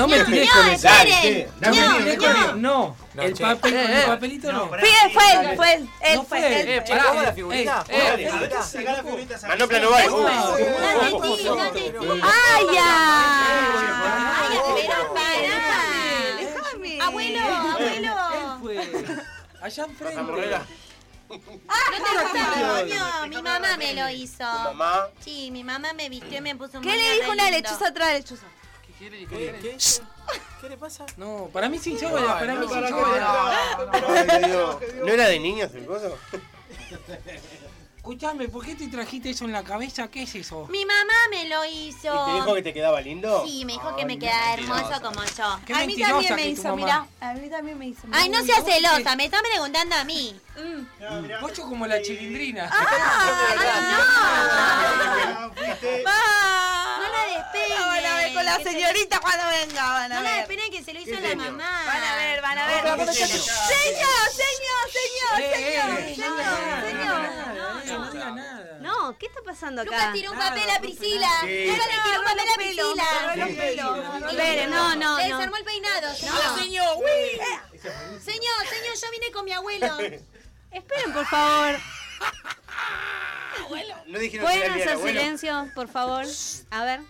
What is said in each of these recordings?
No me tiré no, con eso. esperen. No, No, no. No, No, el papel, Eh, eh. el papelito no. Fue, fue él, fue él. Él No fue fue. él. Eh, Pará, ¿cómo la figurita? Sacá la figurita. Manopla no. No no pará. Déjame. Abuelo, abuelo. Él fue. Allá enfrente. Morrera. No te coño, mi mamá me lo hizo. Mamá. Sí, mi mamá me vistió y me puso un ¿Qué le dijo una lindo. lechuza a otra lechuza? ¿Qué, qué, ¿Qué le pasa? No, para mí sin cebolla, para mí sin Dios. ¿No era de niños el coso? Escuchame, ¿por qué te trajiste eso en la cabeza? ¿Qué es eso? Mi mamá me lo hizo. ¿Y te dijo que te quedaba lindo? Sí, me dijo que me quedaba hermoso como yo. Qué A mí también me hizo, mamá. mirá. A mí también me hizo. Ay, no seas celosa, me está preguntando a mí. Vos sos como la chilindrina. Ah, fuiste. No la despeinen. Con la se- señorita cuando venga, van a No la ver. despeinen que se lo hizo la mamá. Van a ver, van a ver. No, no, Señor, no. señor, señor, Eh, señor, eh, señor, no diga señor. nada, eh, no diga nada. No, ¿qué está pasando acá? Lucas tiró un papel a Priscila. Lucas le tiró un papel a Priscila. Espere, no, no, Le no. desarmó el peinado. Señor, señor, uy. señor, señor, yo vine con mi abuelo. Esperen, por favor. No dijeron que ¿Pueden hacer abuelo. silencio, por favor? A ver.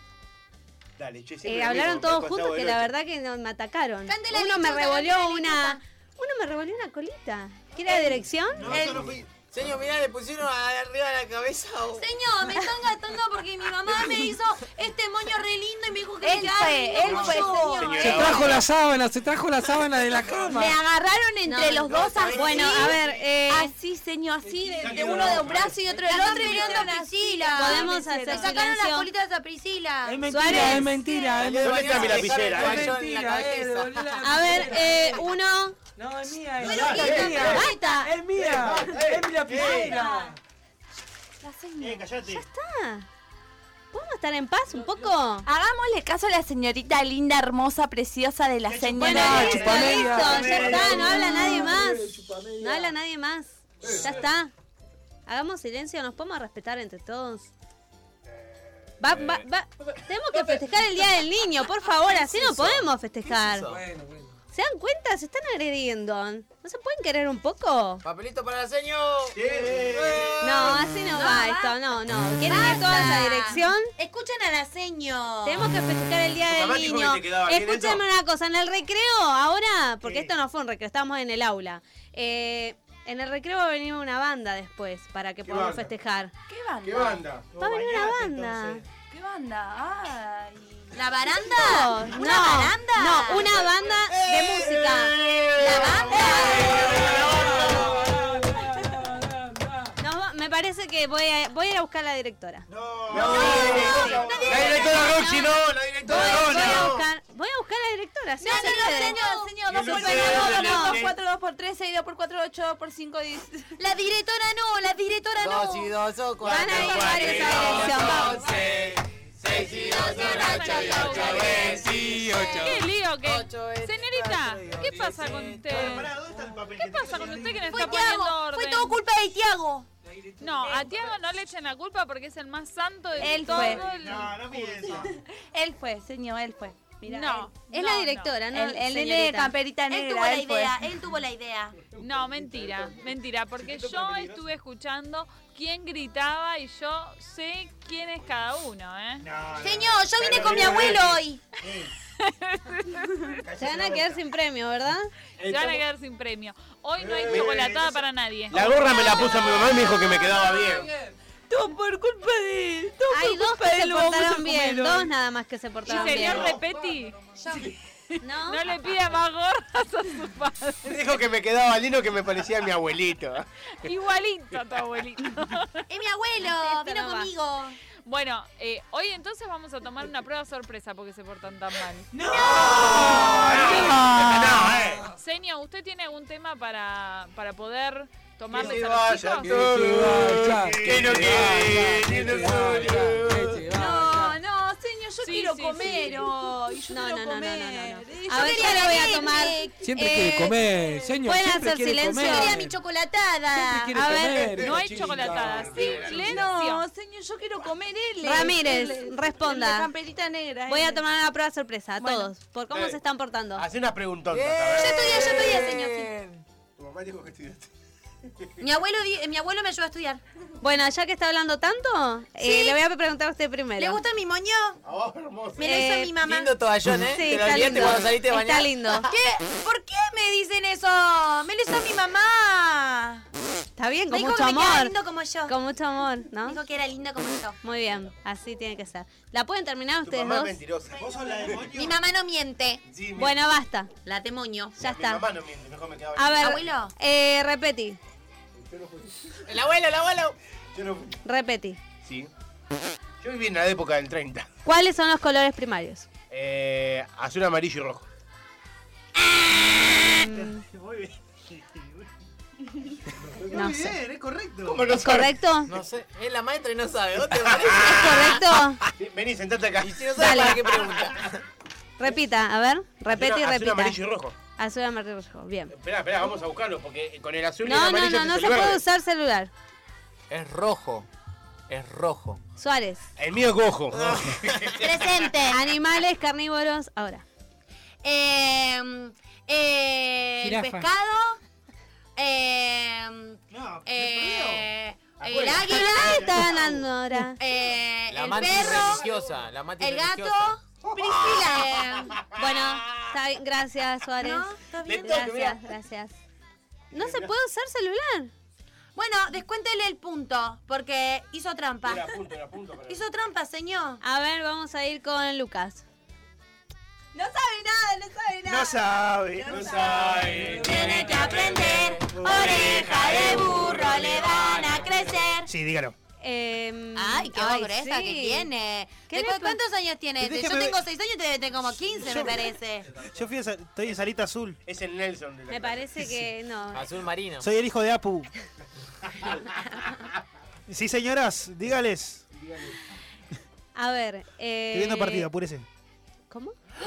Dale, che, Eh, hablaron mismo, todos juntos que la verdad que no- me atacaron. Uno me revolvió una. Uno me revolvió una colita. ¿Quiere la dirección? No, El- yo no fui. Señor, mirá, le pusieron arriba de la cabeza. Señor, me están gastando porque mi mamá me hizo este moño re lindo y me dijo que Él me fue, él fue, señor. Se trajo la sábana, se trajo la sábana de la cama. Me agarraron entre No, los no, dos así. Bueno, a ver, eh, Así, señor, así, de, uno de un brazo y otro del La otro. y mirando a Priscila. Podemos Le hacer sacaron las colitas a Priscila. Es mentira, Suárez. es mentira, es dejaron Es bañón en la mentira, eh, a ver, eh, uno. No, es mía, es. ¿quién Es está? mía, es mía, es mi lapicera. La señora. Eh, callate. Ah, ¿Podemos estar en paz un poco? Hagámosle caso a la señorita linda, hermosa, preciosa de la Bueno, señora. listo, listo, ya está, no habla nadie Eh, más. No habla nadie más. Ya está. Hagamos silencio, nos podemos respetar entre todos. Va, va, va. Tenemos que festejar el Día del Niño, por favor, así no podemos festejar. Bueno, bueno. ¿Se dan cuenta? Se están agrediendo. ¿No se pueden querer un poco? Papelito para la señor. No, así no va esto, no, no. ¿Quieren ir toda esa dirección? Escuchen a la señor. Tenemos que festejar el Día del Niño. eso. una cosa, en el recreo, ahora, porque ¿Qué? esto no fue un recreo, estábamos en el aula. Eh, en el recreo va a venir una banda después para que podamos banda? festejar. ¿Qué banda? ¿Qué banda? Va a venir una Bañate, banda. entonces. ¿Qué banda? Ay. ¿La baranda? No, ¿Una no, baranda? No, una banda de música. ¿La banda? Nos va- me parece que voy a, voy a ir a buscar a la directora. No, No, la directora Roxy no, la directora Voy, voy a no. buscar, voy a buscar a la directora. ¿sí? No, no, no, señor, señor, no Y se no puede. sé, No, no, no, no. 2 por 4, 2 por 3, 6, 2 por 4, 8, 2 por 5, 10. La directora no, la directora no. Dos y dos son cuatro. Van a ir cuatro varios a dos dirección, vamos. Y y. ¿Qué lío? Es Señorita, ¿qué pasa con usted? Pará, ¿dónde está el papel? ¿Qué pasa con usted que no Fue está poniendo Tiago, orden? fue todo culpa de Tiago. No, a Tiago no le echen la culpa porque es el más santo de Él todo fue. el... No, no mientas. Él fue, señor, él fue. Mirá, No, Es no, la no. directora, ¿no? El, el nene de señorita? camperita Él tuvo la él fue. idea, él tuvo la idea. No, mentira, mentira, porque yo estuve escuchando quién gritaba y yo sé quién es cada uno, ¿eh? No, no. Señor, yo vine con mi abuelo hoy. Se van a quedar sin premio, ¿verdad? Se van a quedar sin premio. Hoy no hay chocolatada para nadie. La gorra me la puso mi mamá y me dijo que me quedaba bien. Todo por culpa de él. Todo Hay por dos culpa que de se él. a portaron bien, dos nada más que se ¿Y portaron bien. señor Repeti? ¿No? No le pida más gorras a su padre. Dijo que me quedaba lindo que me parecía a mi abuelito. Igualito a tu abuelito. Es mi abuelo, vino no conmigo. Bueno, eh, hoy entonces vamos a tomar una prueba sorpresa porque se portan tan mal. No, eh. Señor, ¿usted tiene algún tema para, para poder tomarles se a los vaya, chicos? vaya, Que no se vaya, que no se vaya, quiere. que se vaya. No, no, señor, yo Sí, quiero sí. comer hoy. Yo No, quiero no, no, no, comer. no, no, no. Eh, A yo ver, yo le la voy a tomar. Siempre Eh, quiere comer, señor. ¿pueden hacer silencio? comer. Quería mi chocolatada. A ver, comer, No hay chica. chocolatada. Silencio. No, señor, yo quiero comer él. Ramírez, El- responda. La camperita negra. Voy a tomar una prueba sorpresa, a Bueno. todos, por cómo Eh. se están portando. Hace unas preguntotas. Bien. a ver. Yo estudié, yo estudié, señor. Tu mamá dijo que estudiaste. Mi abuelo, di- mi abuelo me ayudó a estudiar. Bueno, ya que está hablando tanto, eh, le voy a preguntar a usted primero. ¿Le gusta mi moño? Vos, hermoso. Me lo hizo Eh, mi mamá. Lindo toallón, ¿eh? Sí, Te lo está lindo. cuando saliste de bañar. Está lindo. ¿Qué? ¿Por qué me dicen eso? Me lo hizo mi mamá. Está bien, Me con dijo mucho que me amor. lindo como yo. Con mucho amor, Me ¿no? dijo que era lindo como yo. Muy bien, así tiene que ser. ¿La pueden terminar Tu ustedes mamá es dos? mentirosa. ¿Vos sos la demonio? Mi mamá no miente. Sí, mi- Bueno, basta. La temoño. Ya Mi está. mamá no miente, mejor me quedaba A ver, Abuelo. eh, repetí, El abuelo, el abuelo. Yo no- repetí. Sí. Yo viví en la época del 30. ¿Cuáles son los colores primarios? Eh, azul, amarillo y rojo. Muy bien. No Muy sé. bien, es correcto. ¿Cómo no ¿Es correcto? No sé, es la maestra y no sabe. ¿Vos te parece? ¿Es correcto? Sí, Vení, sentate acá. Y si no sabe Dale. para qué pregunta. Repita, a ver, repite y Azul, repita. amarillo y rojo. Azul, amarillo, rojo. Bien. Espera, espera, vamos a buscarlo porque con el azul y el No, no, amarillo no, no se puede usar celular. Es rojo. Es rojo. Suárez. El mío es cojo. Presente. Animales carnívoros, ahora. Eh, eh, el Jirafa. pescado. Eh, No, eh, el Abuela. águila. Ah, está ganando ahora. Eh, La el mantis perro. religiosa. La mantis El gato. religiosa. Priscila. Bueno, está bien, gracias, Suárez. No, está bien. Gracias, gracias. No se puede usar celular. Bueno, descuéntele el punto, porque hizo trampa. Era punto, era punto. para- Hizo trampa, señor. A ver, vamos a ir con Lucas. No sabe nada, no sabe nada. no sabe. No sabe. Tiene que aprender. Oreja de burro le van a crecer. Sí, dígalo. Eh, Ay, qué sí. que tiene. ¿Qué ¿De le cu- pa- ¿Cuántos años tiene? Déjame Yo tengo ver. 6 años y te tengo como 15, me parece. Yo fui a estoy en salita azul. Es el Nelson de la Me clase. parece que no. Azul marino. Soy el hijo de Apu. Sí, señoras, dígales. A ver, eh. Estoy viendo partido, apúrese. ¿Cómo? Que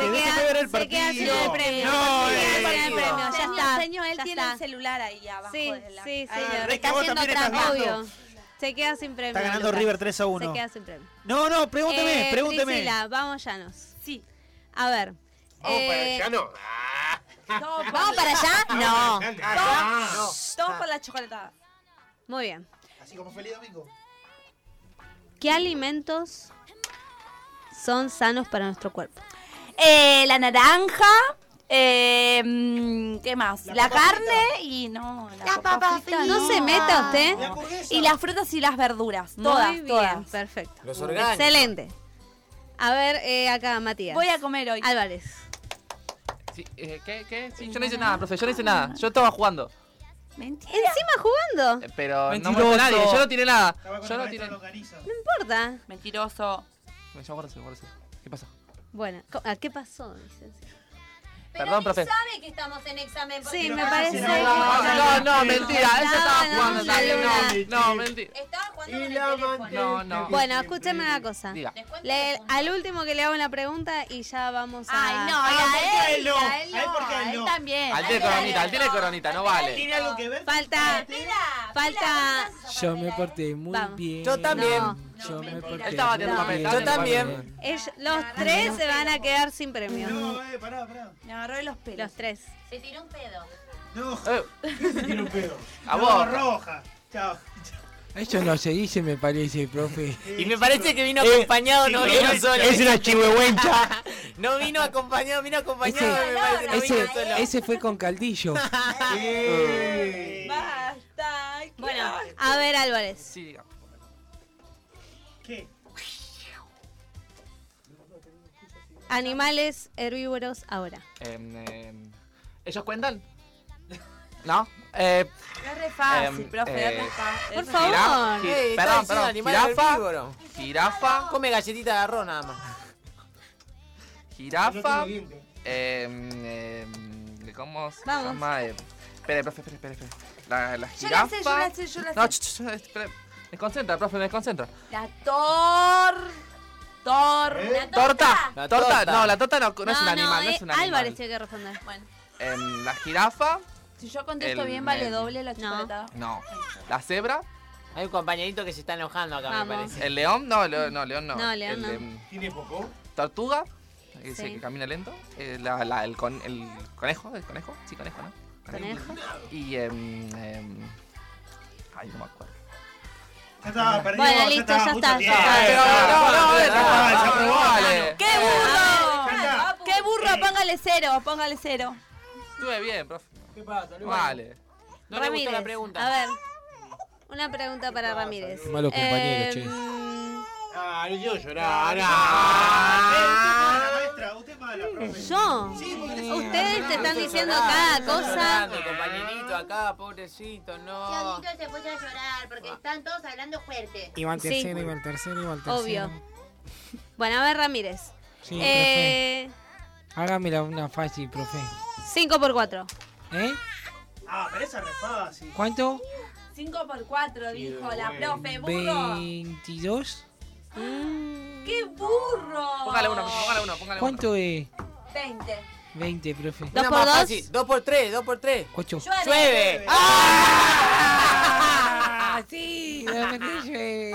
Se deje queda, ver el se queda sin partido. el premio. No, se queda el sin el partido. premio. Ya está. señor, él ya tiene está. el celular ahí abajo. Sí, de la- sí, Ah, señor. es que está haciendo trampa. Obvio. Se queda sin premio. Está ganando Lucas. River 3 a 1. Se queda sin premio. No, no, pregúnteme, Eh, pregúnteme. Priscila, vamos llanos. Sí. A ver. Vamos para eh, allá, no. Todo ¿Vamos para allá? No. grande. No. Todo por la chocolatada. Muy bien. Así como feliz domingo. ¿Qué alimentos son sanos para nuestro cuerpo? Eh, la naranja. Eh, mm, ¿Qué más? La, carne y no. La, La papa frita. No se meta usted. La. Y las frutas y las verduras. Todas, Muy bien, todas. perfecto. Los orgánicos. Excelente. A ver, eh, acá, Matías. Voy a comer hoy. Álvarez. Sí, eh, ¿Qué? ¿Qué? Sí, yo no hice nada, profe, yo no hice nada. Yo estaba jugando. Mentira. Encima jugando. eh, Pero no Mentiroso. molesté a nadie, yo no tiré nada. Yo no tiré. No importa. Mentiroso. Me Horacio, Horacio. ¿Qué pasa? Bueno, ¿a ¿qué pasó? licenciado? Pero Perdón, profe. sabe que estamos en examen. porque Sí, no me parece. No, no, mentira, él se estaba No, jugando también. no, mentira. Estaba jugando Y con el la teléfono. No, no. Bueno, escúcheme una cosa. Diga. Al último que le hago una pregunta y ya vamos a. Ay, no, Ah, y ¿por qué a él no? a él ¿A él a no? también. Al tiene coronita, al tiene coronita, no vale. ¿Tiene algo que ver? Falta. Falta. Yo me porté muy Vamos. bien. Yo también. No. Yo me porté Él estaba haciendo papel, Yo también. Los tres se van a quedar sin premio. No, eh, pará, pará. Me agarró de los pelos. Los tres. Se tiró un pedo. No, Eh, tiene un pedo. A No, vos. roja. Chao. Eso no se dice, me parece, profe. Y me parece que vino Eh, acompañado, no sí, vino es- solo. Es una chihuehuencha. No vino acompañado, vino acompañado. Ese- me parece, no vino Ese, solo. ese fue con caldillo. Eh. Basta. Bueno, a ver, Álvarez. sí, diga. ¿Qué? Animales herbívoros ahora. Em, em, ¿Ellos cuentan? ¿No? Eh, Es re fácil, Em, profe, eh, es re fácil. Por favor. perdón, perdón. Jirafa, herbívoro. jirafa, Come galletita de arroz nada más. jirafa, ¿cómo se Vamos. llama? Eh, espere, profe, espere. La, la Yo la sé, yo jirafa. la sé, yo la No, sé. espere. Desconcentra, profe, me desconcentra. La tor... Tor... ¿Eh? ¿Torta? La ¿Torta? torta. No, la torta no, no es un animal, no eh, es un animal. Álvarez tiene que responder. Bueno, Em, la jirafa, si yo contesto El- bien, vale el- doble la chocolatada. no. La cebra, Hay un compañerito que se está enojando acá, me Vamos. parece. el león, no, león no, león no. No, león El, no. ¿Tiene popó? tortuga, ese Sí. que camina lento. eh, la- la- el, con- el conejo, el conejo, sí, conejo, ¿no? Conejo. Y em, em, ay, no me acuerdo. Perdido. Bueno, ya listo, ya está, ya está. Eh, No, no, está. ¡Qué burro! Está. ¡Qué burro! Póngale cero, póngale cero. Estuve bien, profe. ¿Qué pasa? Vale. No le gustó la pregunta. A ver. Una pregunta para Ramírez. Qué malo compañero, che. Ah, quiero llorar. Ah, usted ah. mala, maestra, usted mala, profe. ¿Yo? Sí, Ustedes te están diciendo cada cosa. compañerito acá, pobrecito, no. Se puso a llorar porque están todos hablando fuerte. Iba al Sí. tercero, iba al tercero, iba al tercero. Obvio. Bueno, a ver, Ramírez. Sí, Eh, profe. Hágamela una fácil, profe. 5 por 4. ¿Eh? Ah, pero esa es re fácil. ¿Cuánto? 5 por 4, dijo la profe. ¡Burro! 22. ¡Qué burro! Póngale uno, póngale uno, póngale uno. ¿Cuánto es? 20. 20, profe. 2 Una por 2. fácil. Dos por tres, dos por tres. 8. ¡Llueve! ¡Ah! Sí, la verdad llueve.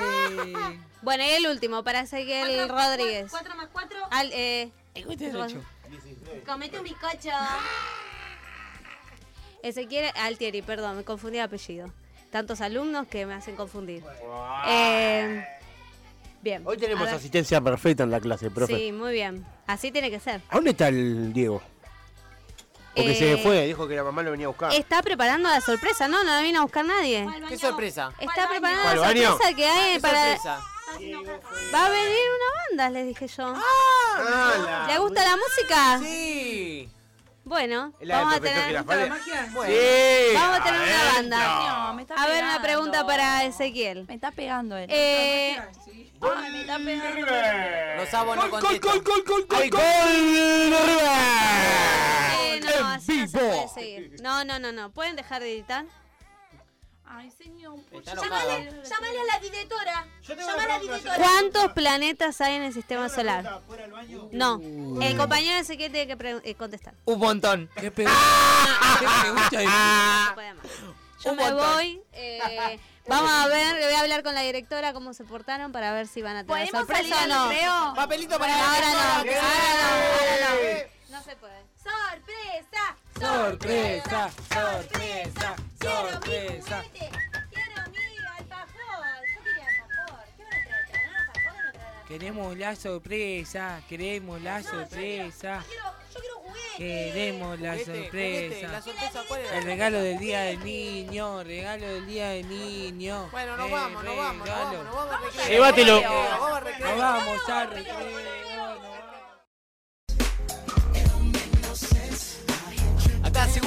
Bueno, y el último, para Ezequiel Rodríguez. 4 más 4, Al, eh, ¿Cuánto es 8? comete un bizcocho. Ezequiel Altieri, perdón, me confundí de apellido. Tantos alumnos que me hacen confundir. Eh, bien. Hoy tenemos asistencia perfecta en la clase, profe. Sí, muy bien. Así tiene que ser. ¿A dónde está el Diego? Porque Eh, se fue, dijo que la mamá lo venía a buscar. Está preparando la sorpresa, ¿no? No la vino a buscar nadie. ¿Qué sorpresa? Está preparando ¿Cuál la sorpresa que hay ¿Qué para... sorpresa? Va a venir una banda, les dije yo. Ah, ¿Le gusta la música? Sí. Bueno, la vamos a tener, Girafales. Bueno. Sí. vamos a tener una banda. No, me está A ver, una pregunta para Ezequiel. Me está pegando él. Eh, Ay, me está pegando. Los sabos no contestan. ¡Hay gol de River! eh, no, así no se vivo. puede seguir. No, no, no, no. ¿Pueden dejar de editar? Ay, señor. Está enojado. Llámale a la directora. A la directora. ¿Cuántos planetas hay en el sistema ¿Tengo una solar? No. El compañero Ezequiel tiene que eh, contestar. Un montón. ¿Qué pregunta? Yo Un me montón. voy. eh, vamos a ver, le voy a hablar con la directora cómo se portaron para ver si van a tener ¿Podemos salir sorpresa o no. Papelito para la Ahora no, ahora no, que ahora no. No se puede. ¡Sorpresa! Sorpresa, sorpresa, ¡Quiero mi sorpresa. juguete! ¡Quiero mi alfajor! Yo quería alfajor. ¿Qué van a traer? ¿Traerán alfajor o no traerán? Queremos la sorpresa, queremos la sorpresa, Yo quiero, yo quiero juguete. Queremos la Juguete, juguete, La sorpresa. sorpresa, ¿cuál era? El regalo del día del niño, regalo del día del niño. Bueno, nos vamos, nos vamos, nos vamos, nos vamos. Llévatelo. Nos vamos al recreo.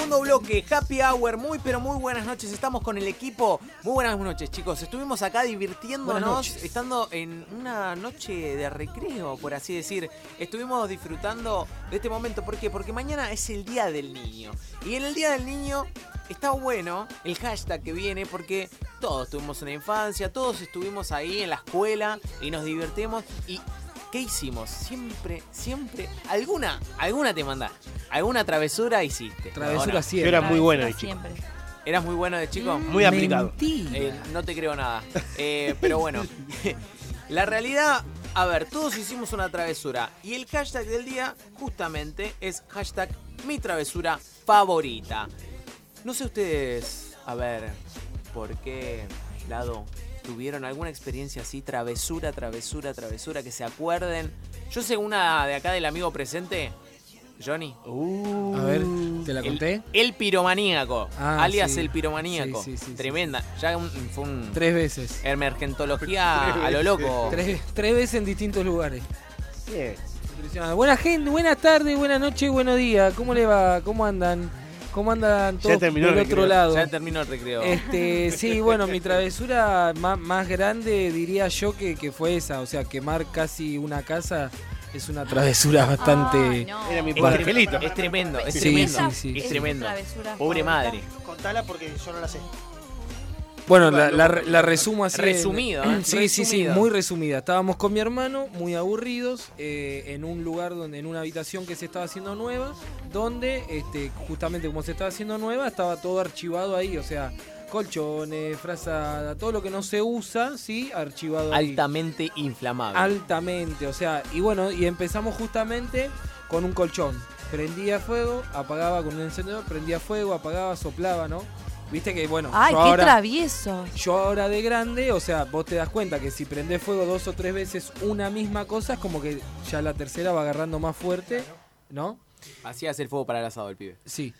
Segundo bloque, Happy Hour, muy pero muy buenas noches, estamos con el equipo. Muy buenas noches chicos, estuvimos acá divirtiéndonos, estando en una noche de recreo, por así decir. Estuvimos disfrutando de este momento, ¿por qué? Porque mañana es el Día del Niño. Y en el Día del Niño está bueno el hashtag que viene porque todos tuvimos una infancia, todos estuvimos ahí en la escuela y nos divertimos y... ¿Qué hicimos? Siempre, siempre, alguna, alguna te mandaste, alguna travesura hiciste. Travesura siempre. Yo era muy bueno de chico. Siempre. ¿Eras muy bueno de chico? Muy aplicado. Mentira. Eh, no te creo nada. Eh, pero bueno, la realidad, a ver, todos hicimos una travesura. Y el hashtag del día justamente es hashtag mi travesura favorita. No sé ustedes, a ver, por qué lado tuvieron alguna experiencia así, travesura, travesura, travesura, que se acuerden. Yo sé una de acá del amigo presente, Johnny. A ver, ¿te la El- conté? El, piromaníaco, Ah, alias sí. el piromaníaco. Sí, sí, sí, sí. Tremenda. Ya un- fue un Tres veces. emergentología a lo loco. Tres, tres veces en distintos lugares. Bien. Impresionante. Buena gente, buenas tardes, buenas noches, buenos días. ¿Cómo le va? ¿Cómo andan? ¿Cómo andan todos terminó del el otro recreo. lado? Ya terminó el recreo. Este, sí, bueno, mi travesura más, más grande diría yo que, que fue esa, o sea, quemar casi una casa es una travesura bastante... No. Era mi es, padre. es tremendo, es Sí, tremendo. sí, sí. Es Es tremendo. Pobre madre. Contala porque yo no la sé. Bueno, la, la- la resumo así. en- Resumido, ¿eh? Sí, sí, sí, muy resumida. Estábamos con mi hermano, muy aburridos, eh, en un lugar donde, en una habitación que se estaba haciendo nueva, donde, este, justamente como se estaba haciendo nueva, estaba todo archivado ahí, o sea, colchones, frazada, todo lo que no se usa, sí, archivado ahí. Altamente inflamable. Altamente, o sea, y bueno, y empezamos justamente con un colchón. Prendía fuego, apagaba con un encendedor, prendía fuego, apagaba, soplaba, ¿no? Viste que, bueno, Ay, yo qué ahora, travieso. yo ahora de grande, o sea, vos te das cuenta que si prendés fuego dos o tres veces una misma cosa, es como que ya la tercera va agarrando más fuerte, ¿no? Hacías el fuego para el asado el pibe. Sí.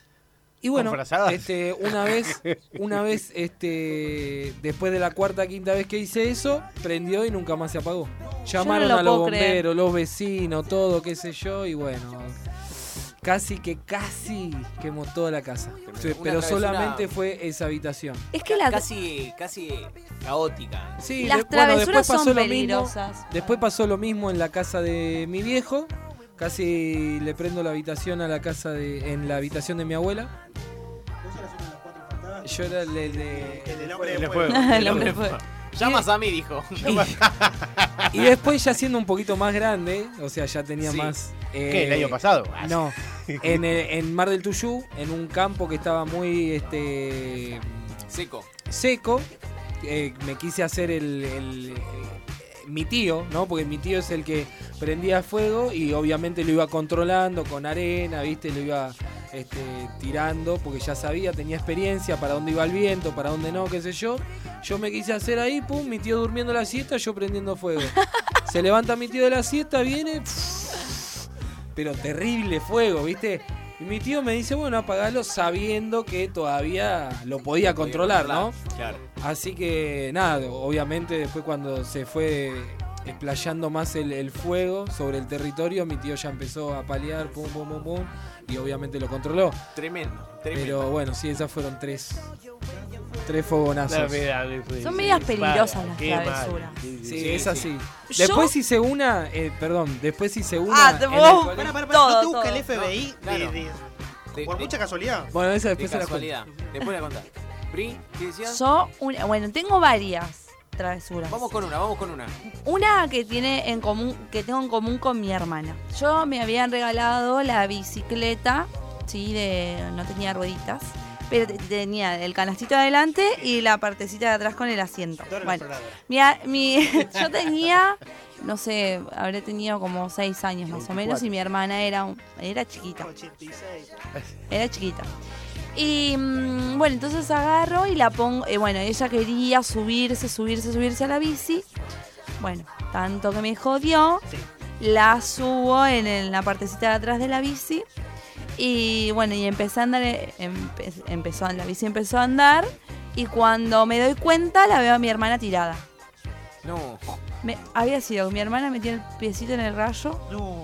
Y bueno, este, una vez, una vez, este, después de la cuarta quinta vez que hice eso, prendió y nunca más se apagó. Llamaron lo a los creer. bomberos, los vecinos, todo, qué sé yo, y bueno, casi que casi quemó toda la casa. Sí, Pero travesura- solamente fue esa habitación. Es que la, Casi, casi caótica. Sí, Las de- bueno, travesuras después pasó son lo mismo. peligrosas. Después pasó lo mismo en la casa de mi viejo. Casi le prendo la habitación a la casa de, en la habitación de mi abuela. Yo era el, el de, El del hombre El de de fuego. fuego. El hombre fue. Llamas a mí, dijo. Y después ya siendo un poquito más grande, o sea, ya tenía Sí. más... eh, ¿Qué? ¿El año pasado? No, en, el- en Mar del Tuyú, en un campo que estaba muy este Seco. seco, eh, me quise hacer el, el- mi tío, ¿no? Porque mi tío es el que prendía fuego y obviamente lo iba controlando con arena, ¿viste? Lo iba este, tirando porque ya sabía, tenía experiencia para dónde iba el viento, para dónde no, qué sé yo. Yo me quise hacer ahí, pum, mi tío durmiendo la siesta, yo prendiendo fuego. Se levanta mi tío de la siesta, viene, pero terrible fuego, ¿viste? Y mi tío me dice, bueno, apagalo sabiendo que todavía lo podía controlar, ¿no? Claro. Así que nada, obviamente después cuando se fue explayando más el, el fuego sobre el territorio, mi tío ya empezó a paliar, pum, pum, pum, pum, y obviamente lo controló. Tremendo, tremendo. Pero bueno, sí, esas fueron tres, tres fogonazos. La verdad, fue- Son medias peligrosas las Qué travesuras. Sí, sí, Sí, sí. es así. Yo- Después hice una, eh, perdón, después hice una. Ah, te en vos- el colegio. Pará, pará, pará, Todo, ¿no te busca todo. el FBI? Claro. de- de- De- por de- mucha casualidad. Bueno, esa De después se la cuento. casualidad. Después la contás. Pri, ¿qué decías? Yo, una, bueno, tengo varias travesuras. Vamos con una, vamos con una. Una que tiene en común, que tengo en común con mi hermana. Yo me habían regalado la bicicleta, sí, de no tenía rueditas, pero te- tenía el canastito adelante y la partecita de atrás con el asiento. Bueno, mi, yo tenía, no sé, habré tenido como seis años más o menos y mi hermana era un- era chiquita. 86. Era chiquita. Y mm, bueno, entonces agarro y la pongo. eh, bueno, ella quería subirse, subirse, subirse a la bici. Bueno, tanto que me jodió. Sí. La subo en, la partecita de atrás de la bici. Y bueno, y empecé a andar. eh, empe- empezó, la bici empezó a andar. Y cuando me doy cuenta, la veo a mi hermana tirada. No. Me- había sido mi hermana metió el piecito en el rayo. No.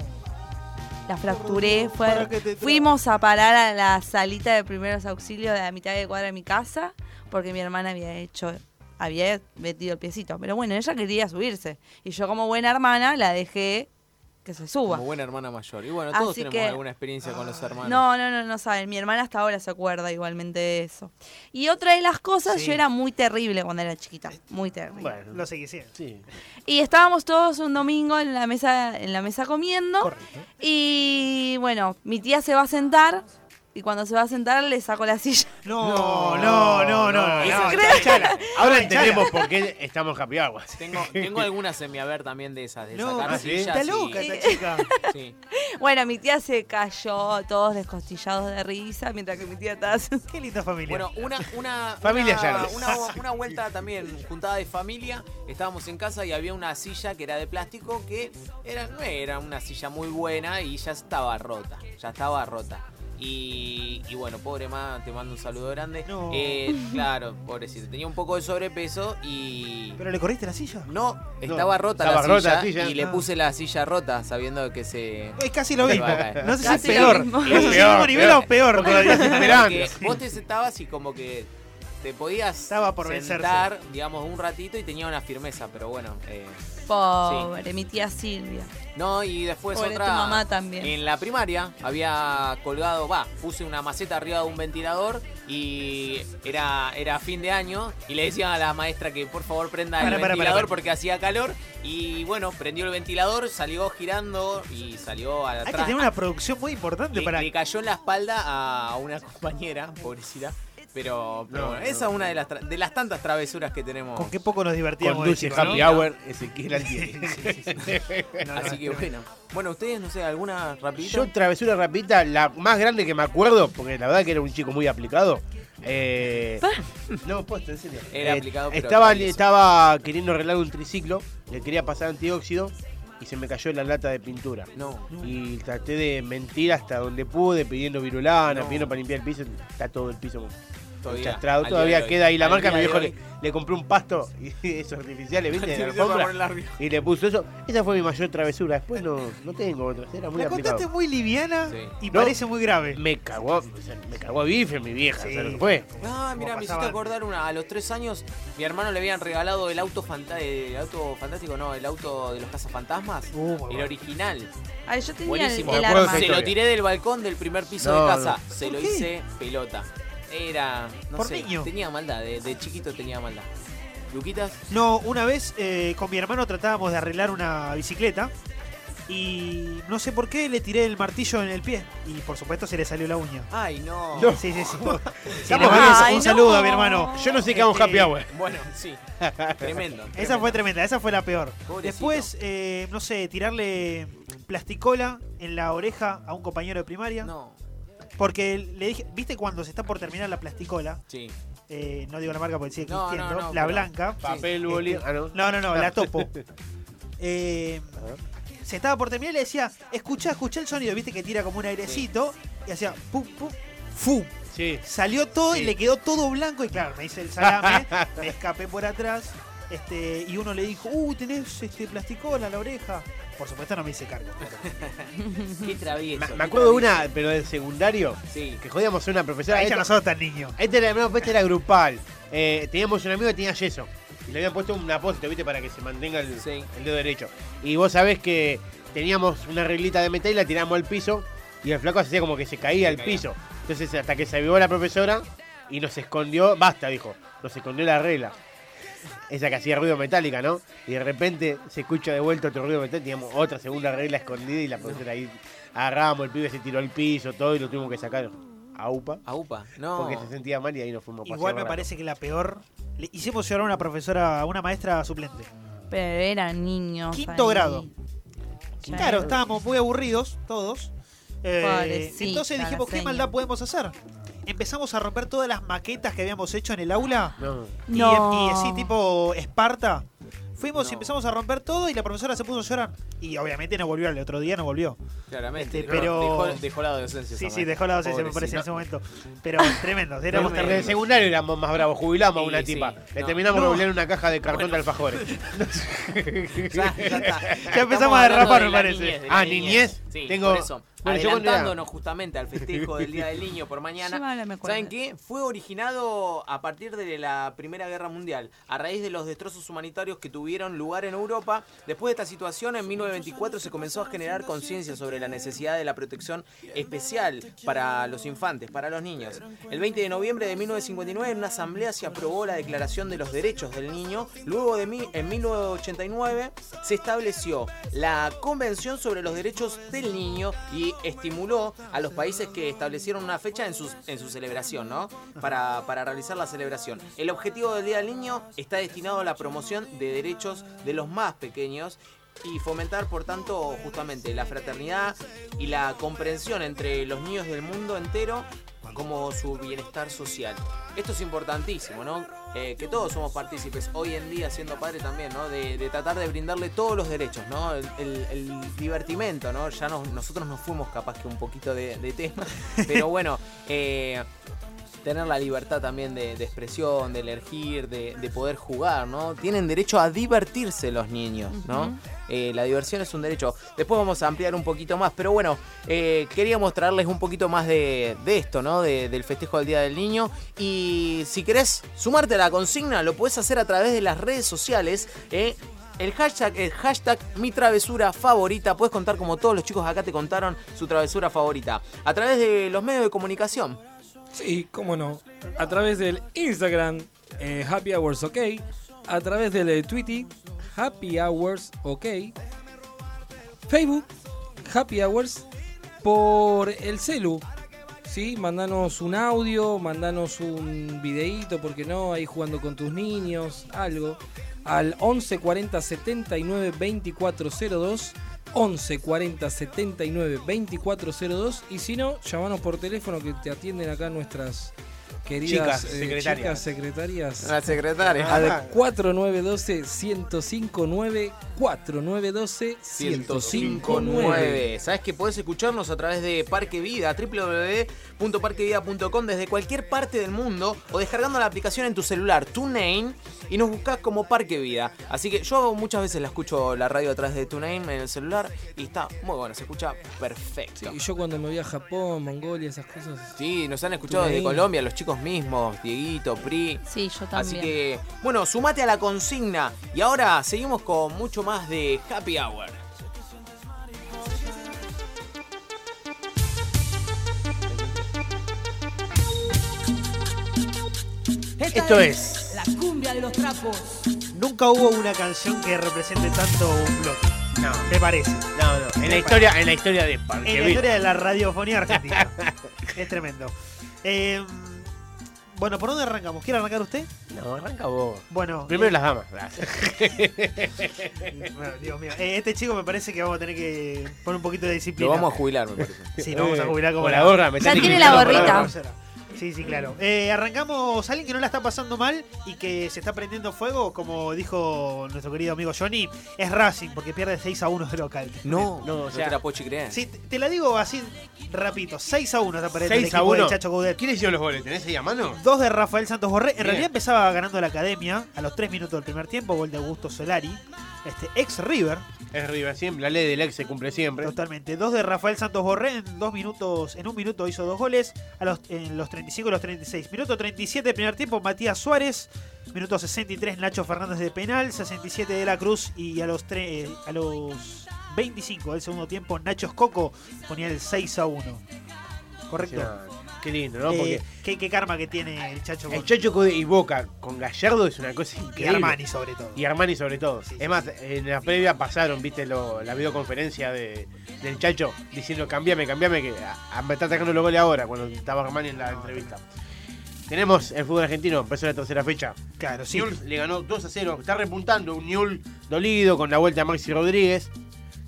La fracturé. Fue, fuimos a parar a la salita de primeros auxilios de la mitad de cuadra de mi casa porque mi hermana había hecho, había metido el piecito. Pero bueno, ella quería subirse. Y yo como buena hermana la dejé que se suba. Como buena hermana mayor. Y bueno, todos Así tenemos que- alguna experiencia con los hermanos. No, no, no, no saben. Mi hermana hasta ahora se acuerda igualmente de eso. Y otra de las cosas, Sí. yo era muy terrible cuando era chiquita. Muy terrible. Bueno, Lo seguí siendo. sí. Y estábamos todos un domingo en la mesa, en la mesa comiendo. Correcto. Y bueno, mi tía se va a sentar. Y cuando se va a sentar le saco la silla. No, no, no, no. no, Esa- no, Chala, Ahora entendemos por qué estamos happy hours. Tengo, tengo algunas en mi haber también de esas, de No, sacar ¿sí? sillas está y- loca esta chica. Sí. Bueno, mi tía se cayó, todos descostillados de risa, mientras que mi tía estaba Qué linda familia. Bueno, una, una, Familia una, una, una vuelta también juntada de familia. Estábamos en casa y había una silla que era de plástico que era, no era una silla muy buena y ya estaba rota. Ya estaba rota. Y, y bueno, pobre ma, te mando un saludo grande. No. Eh, claro, pobrecito. Tenía un poco de sobrepeso y. ¿Pero le corriste la silla? No, estaba rota, estaba la, rota silla la silla. y le Ah. puse la silla rota sabiendo que se. Es casi lo mismo. No sé si es peor. No sé si es Peor, mismo nivel o peor. Porque vos te sentabas y como que te podías Estaba por vencerse. sentar, digamos, un ratito y tenía una firmeza, pero bueno. eh, Pobre, mi tía Silvia. No, y después Pobre otra. tu mamá también. En la primaria había colgado, va, puse una maceta arriba de un ventilador y era, era fin de año y le decían a la maestra que por favor prenda el Para, para, para, ventilador para. porque hacía calor y bueno, prendió el ventilador, salió girando y salió Hay que atrás. tener una producción muy importante Le, para. le cayó en la espalda a una compañera, pobrecita. Pero, pero No, bueno, no. esa es una de las, de las tantas travesuras que tenemos. Con qué poco nos divertíamos. Conduce ¿no? Happy Hour, Ezequiel Altieri. No, no, Así que bueno. Bueno, ustedes, no sé, alguna rapidita. Yo, travesura rapidita, la más grande que me acuerdo, porque la verdad que era un chico muy aplicado. Eh, no, posta, en serio. Era Eh, aplicado, pero estaba, estaba queriendo arreglar un triciclo, le quería pasar antióxido y se me cayó la lata de pintura. No. Y traté de mentir hasta donde pude, pidiendo virulana, No. pidiendo para limpiar el piso. Está todo el piso Todavía, Todavía queda ahí la marca. Mi viejo le, le compró un pasto y esos artificiales, ¿viste? La y le puso eso. Esa fue mi mayor travesura. Después no, no tengo otras. Era muy La aplicado. contaste muy liviana Sí. y No. parece muy grave. Me cagó, me cagó a bife mi vieja, Sí. o sea, fue. Ah, mira, me hiciste acordar una. A los tres años, mi hermano le habían regalado el auto, fanta- el auto fantástico, no, el auto de los cazafantasmas. Uh, el bueno. original. Ay, yo tenía el, Buenísimo. el acuerdo arma. Se lo tiré del balcón del primer piso No, de casa. no. Se lo hice pelota. Era. No Por sé. niño. Tenía maldad, de, de chiquito tenía maldad. Luquitas, No, una vez eh, con mi hermano tratábamos de arreglar una bicicleta y no sé por qué le tiré el martillo en el pie y por supuesto se le salió la uña. Ay, no. No. Sí, sí, sí. Estamos un no. saludo a mi hermano. Yo no sé qué hago Este, happy hour. Bueno, sí. Tremendo. Esa tremendo. fue tremenda, esa fue la peor. Pobrecito. Después, eh, no sé, tirarle plasticola en la oreja a un compañero de primaria. No. Porque le dije, ¿viste cuando se está por terminar la plasticola? Sí. Eh, no digo la marca porque sigue No, no, existiendo. no, la blanca. Papel, boli. Ah, no. No, no, no, la topo. Eh, se estaba por terminar y le decía, escuchá, escuchá el sonido, viste que tira como un airecito y hacía pum, pum, fu. Sí. Salió todo y Sí. le quedó todo blanco y claro, me hice el salame, me escapé por atrás este, y uno le dijo, uy, tenés este plasticola en la oreja. Por supuesto no me hice cargo. Qué travieso. Me, acuerdo de una, pero del secundario, Sí. que jodíamos a una profesora. Ahí ya Esta- no sos tan niño. Este era, no, este era grupal. Eh, teníamos un amigo que tenía yeso. Y le habían puesto un apósito, ¿viste? Para que se mantenga el, Sí. el dedo derecho. Y vos sabés que teníamos una reglita de metal y la tiramos al piso. Y el flaco hacía como que se caía al caía. piso. Entonces, hasta que se avivó la profesora y nos escondió. Basta, dijo. Nos escondió la regla. Esa que hacía ruido metálica, ¿no? Y de repente se escucha de vuelta otro ruido metálico. Teníamos otra segunda regla escondida y la profesora ahí agarramos, el pibe se tiró al piso, todo y lo tuvimos que sacar a UPA. A UPA. No. Porque se sentía mal y ahí nos fuimos a Igual me barato. parece que la peor. Le hicimos llorar a una profesora, a una maestra suplente. Pero eran niños. Quinto ahí. grado. Ya Claro, era. estábamos muy aburridos todos. Eh, entonces dijimos, ¿qué maldad podemos hacer? Empezamos a romper todas las maquetas que habíamos hecho en el aula. No. Y, No. y así tipo Esparta. Fuimos y No. empezamos a romper todo y la profesora se puso a llorar. Y obviamente no volvió, el otro día no volvió. Claramente. Este, no, pero- Dejó, dejó la docencia. Sí, sí, dejó la docencia, me parece, en ese momento. Pero tremendo, éramos Éramos en secundario éramos más bravos, jubilamos a una sí. tipa. Le No. terminamos No. revolviendo una caja de cartón de alfajores. Ya, ya está. Ya empezamos a derrapar, de me parece. niñez, de la Ah, niñez. Sí, Tengo- por eso. Bueno, adelantándonos justamente al festejo del Día del Niño por mañana. ¿Saben qué? Fue originado a partir de la Primera Guerra Mundial, a raíz de los destrozos humanitarios que tuvieron lugar en Europa. Después de esta situación, en 1924 se comenzó a generar conciencia sobre la necesidad de la protección especial para los infantes, para los niños. El 20 de noviembre de 1959, en una asamblea se aprobó la Declaración de los Derechos del Niño. Luego de mi- en 1989 se estableció la Convención sobre los Derechos del Niño y estimuló a los países que establecieron una fecha en su, en su celebración, ¿no? Para, para realizar la celebración. El objetivo del Día del Niño está destinado a la promoción de derechos de los más pequeños y fomentar, por tanto, justamente la fraternidad y la comprensión entre los niños del mundo entero como su bienestar social. Esto es importantísimo, ¿no? Eh, que todos somos partícipes hoy en día, siendo padre también, ¿no? De, tratar de brindarle todos los derechos, ¿no? El, divertimento, ¿no? Ya nos- nosotros nos fuimos capaz que un poquito de, de tema, pero bueno, eh, tener la libertad también de, de expresión, de elegir, de, de poder jugar, ¿no? Tienen derecho a divertirse los niños, ¿no? Eh, la diversión es un derecho. Después vamos a ampliar un poquito más, pero bueno, eh, queríamos traerles un poquito más de, de esto, ¿no? De- del festejo del Día del Niño. Y si querés sumarte a la consigna, lo puedes hacer a través de las redes sociales. ¿eh? El hashtag es hashtag mi travesura favorita. Puedes contar como todos los chicos acá te contaron su travesura favorita. A través de los medios de comunicación. Sí, cómo no. A través del Instagram, eh, Happy Hours OK. A través del eh, Twitter, Happy Hours OK. Facebook, Happy Hours. Por el celu. Sí, mandanos un audio, mandanos un videíto, porque no, ahí jugando con tus niños, algo. Al 11 40 79 24 02. 11 40 79 24 02. Y si no, llamanos por teléfono que te atienden acá nuestras queridas Chicas, eh, secretarias. chicas secretarias. La secretaria. Al 4912 1059 4912 1059. Sabes que podés escucharnos a través de Parque Vida, www.parquevida.com desde cualquier parte del mundo o descargando la aplicación en tu celular, TuneIn, y nos buscás como Parque Vida. Así que yo muchas veces la escucho la radio a través de TuneIn en el celular y está muy bueno, se escucha perfecto. Y yo cuando me voy a Japón, Mongolia, esas cosas. Sí, nos han escuchado desde. Colombia, los chicos mismos, Dieguito, Pri. Sí, yo también. Así que, bueno, sumate a la consigna. Y ahora seguimos con mucho más de Happy Hour. Esto es. La cumbia de los trapos. Nunca hubo una canción que represente tanto un bloque. No. Me parece. No, no. En la historia, en la historia de Parque En la historia de la radiofonía argentina. es tremendo. Eh, bueno, ¿por dónde arrancamos? ¿Quiere arrancar usted? No, arranca vos. Bueno. Primero eh, las damas. bueno, Dios mío. Eh, este chico me parece que vamos a tener que poner un poquito de disciplina. Lo vamos a jubilar, me parece. Sí, lo vamos a jubilar como Con la gorra Ya metálica. tiene la gorrita. Sí, sí, claro. Eh, arrancamos alguien que no la está pasando mal y que se está prendiendo fuego, como dijo nuestro querido amigo Johnny, es Racing, porque pierde 6 a 1 de local. No, No, no, o sea- te la puedo creer. Sí, te te la digo así rapidito, 6 a 1 está perdiendo el 6 a equipo 1. del Chacho Coudet. ¿Quién hicieron los goles? ¿Tenés ahí a mano? Dos de Rafael Santos Borré. En Bien. realidad empezaba ganando la academia a los 3 minutos del primer tiempo, gol de Augusto Solari, este ex River. Es River siempre. La ley del ex se cumple siempre. Totalmente. Dos de Rafael Santos Borré en dos minutos, en un minuto hizo dos goles, a los, en los 35 y los 36. Minuto 37 primer tiempo, Matías Suárez. Minuto 63, Nacho Fernández de penal. 67 de la Cruz y a los, tre- eh, a los 25 del segundo tiempo, Nacho Escoco ponía el 6 a 1. Correcto. Qué lindo, ¿no? Eh, qué, qué karma que tiene el Chacho el con- Chacho Coudet y Boca con Gallardo es una cosa y increíble. Armani sobre todo. Y Armani sobre todo. Sí, sí, es más, en la previa pasaron, viste, lo- la videoconferencia de, del Chacho diciendo cambiame, cambiame, que a- a- me está atacando los goles ahora, cuando estaba Armani en la entrevista. Tenemos el fútbol argentino, empezó la tercera fecha. Claro, sí. Newell's le ganó 2 a 0, está repuntando un Newell dolido con la vuelta de Maxi Rodríguez.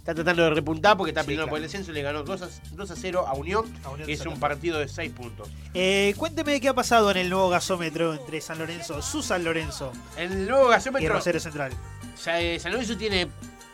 Está tratando de repuntar porque está Sí, peleando claro. por el descenso, le ganó 2 a, 2 a 0 a Unión, A Unión que es un partido de 6 puntos. Eh, cuénteme qué ha pasado en el nuevo gasómetro entre San Lorenzo, su San Lorenzo El nuevo y gasómetro Rosario Central. Eh, San Lorenzo tiene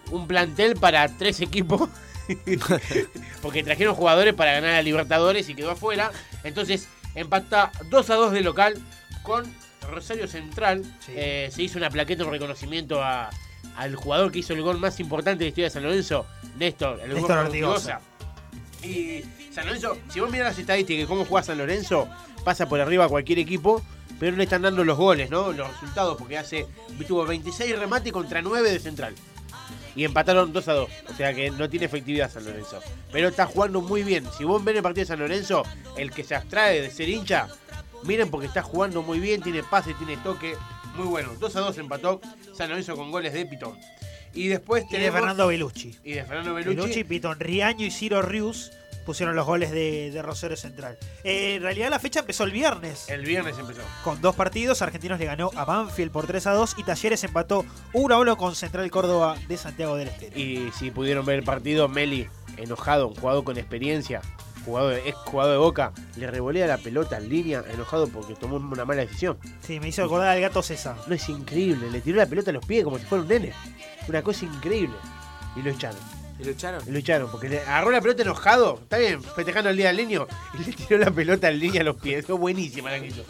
un plantel para tres equipos. porque trajeron jugadores para ganar a Libertadores y quedó afuera. Entonces empata 2 a 2 de local con Rosario Central. Sí. Eh, se hizo una plaqueta, un reconocimiento a- al jugador que hizo el gol más importante de la historia de San Lorenzo, Néstor, el Néstor gol Ortigosa. Y San Lorenzo, si vos mirás las estadísticas y cómo juega San Lorenzo, pasa por arriba a cualquier equipo, pero no le están dando los goles, ¿no? Los resultados, porque hace tuvo 26 remates contra 9 de central. Y empataron 2 a 2. O sea que no tiene efectividad San Lorenzo. Pero está jugando muy bien. Si vos ven el partido de San Lorenzo, el que se abstrae de ser hincha, miren porque está jugando muy bien, tiene pase, tiene toque. Muy bueno. 2 a 2 empató San Lorenzo con goles de Pitón. Y después Y de tenemos... Fernando Belucci. Y de Fernando Belucci. Belucci, Pitón Riaño y Ciro Rius pusieron los goles de, de Rosario Central. Eh, en realidad la fecha empezó el viernes. El viernes empezó. Con dos partidos, Argentinos le ganó a Banfield por 3 a 2 y Talleres empató 1 a 1 con Central Córdoba de Santiago del Estero. Y si pudieron ver el partido, Meli, enojado, un jugador con experiencia, jugador, ex jugador de Boca, le revolea la pelota en línea, enojado porque tomó una mala decisión. Sí, me hizo acordar al gato César. No es increíble, le tiró la pelota a los pies como si fuera un nene. Una cosa increíble. Y lo echaron. ¿Y lo echaron? Lo echaron, porque le agarró la pelota enojado. Está bien, festejando el día del niño. Y le tiró la pelota al niño a los pies. Fue buenísima la que hizo.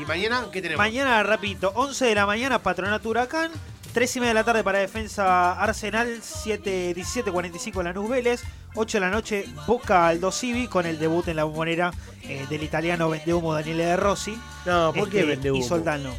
¿Y mañana qué tenemos? Mañana, rapidito, 11 de la mañana, Patronato Huracán. 3 y media de la tarde para Defensa Arsenal, 7, 17, 45 Lanús Vélez, 8 de la noche Boca Aldo Civi con el debut en la bombonera eh, del italiano Vendehumo Daniele De Rossi. No, ¿por qué Este, Vendehumo? Y Soldano.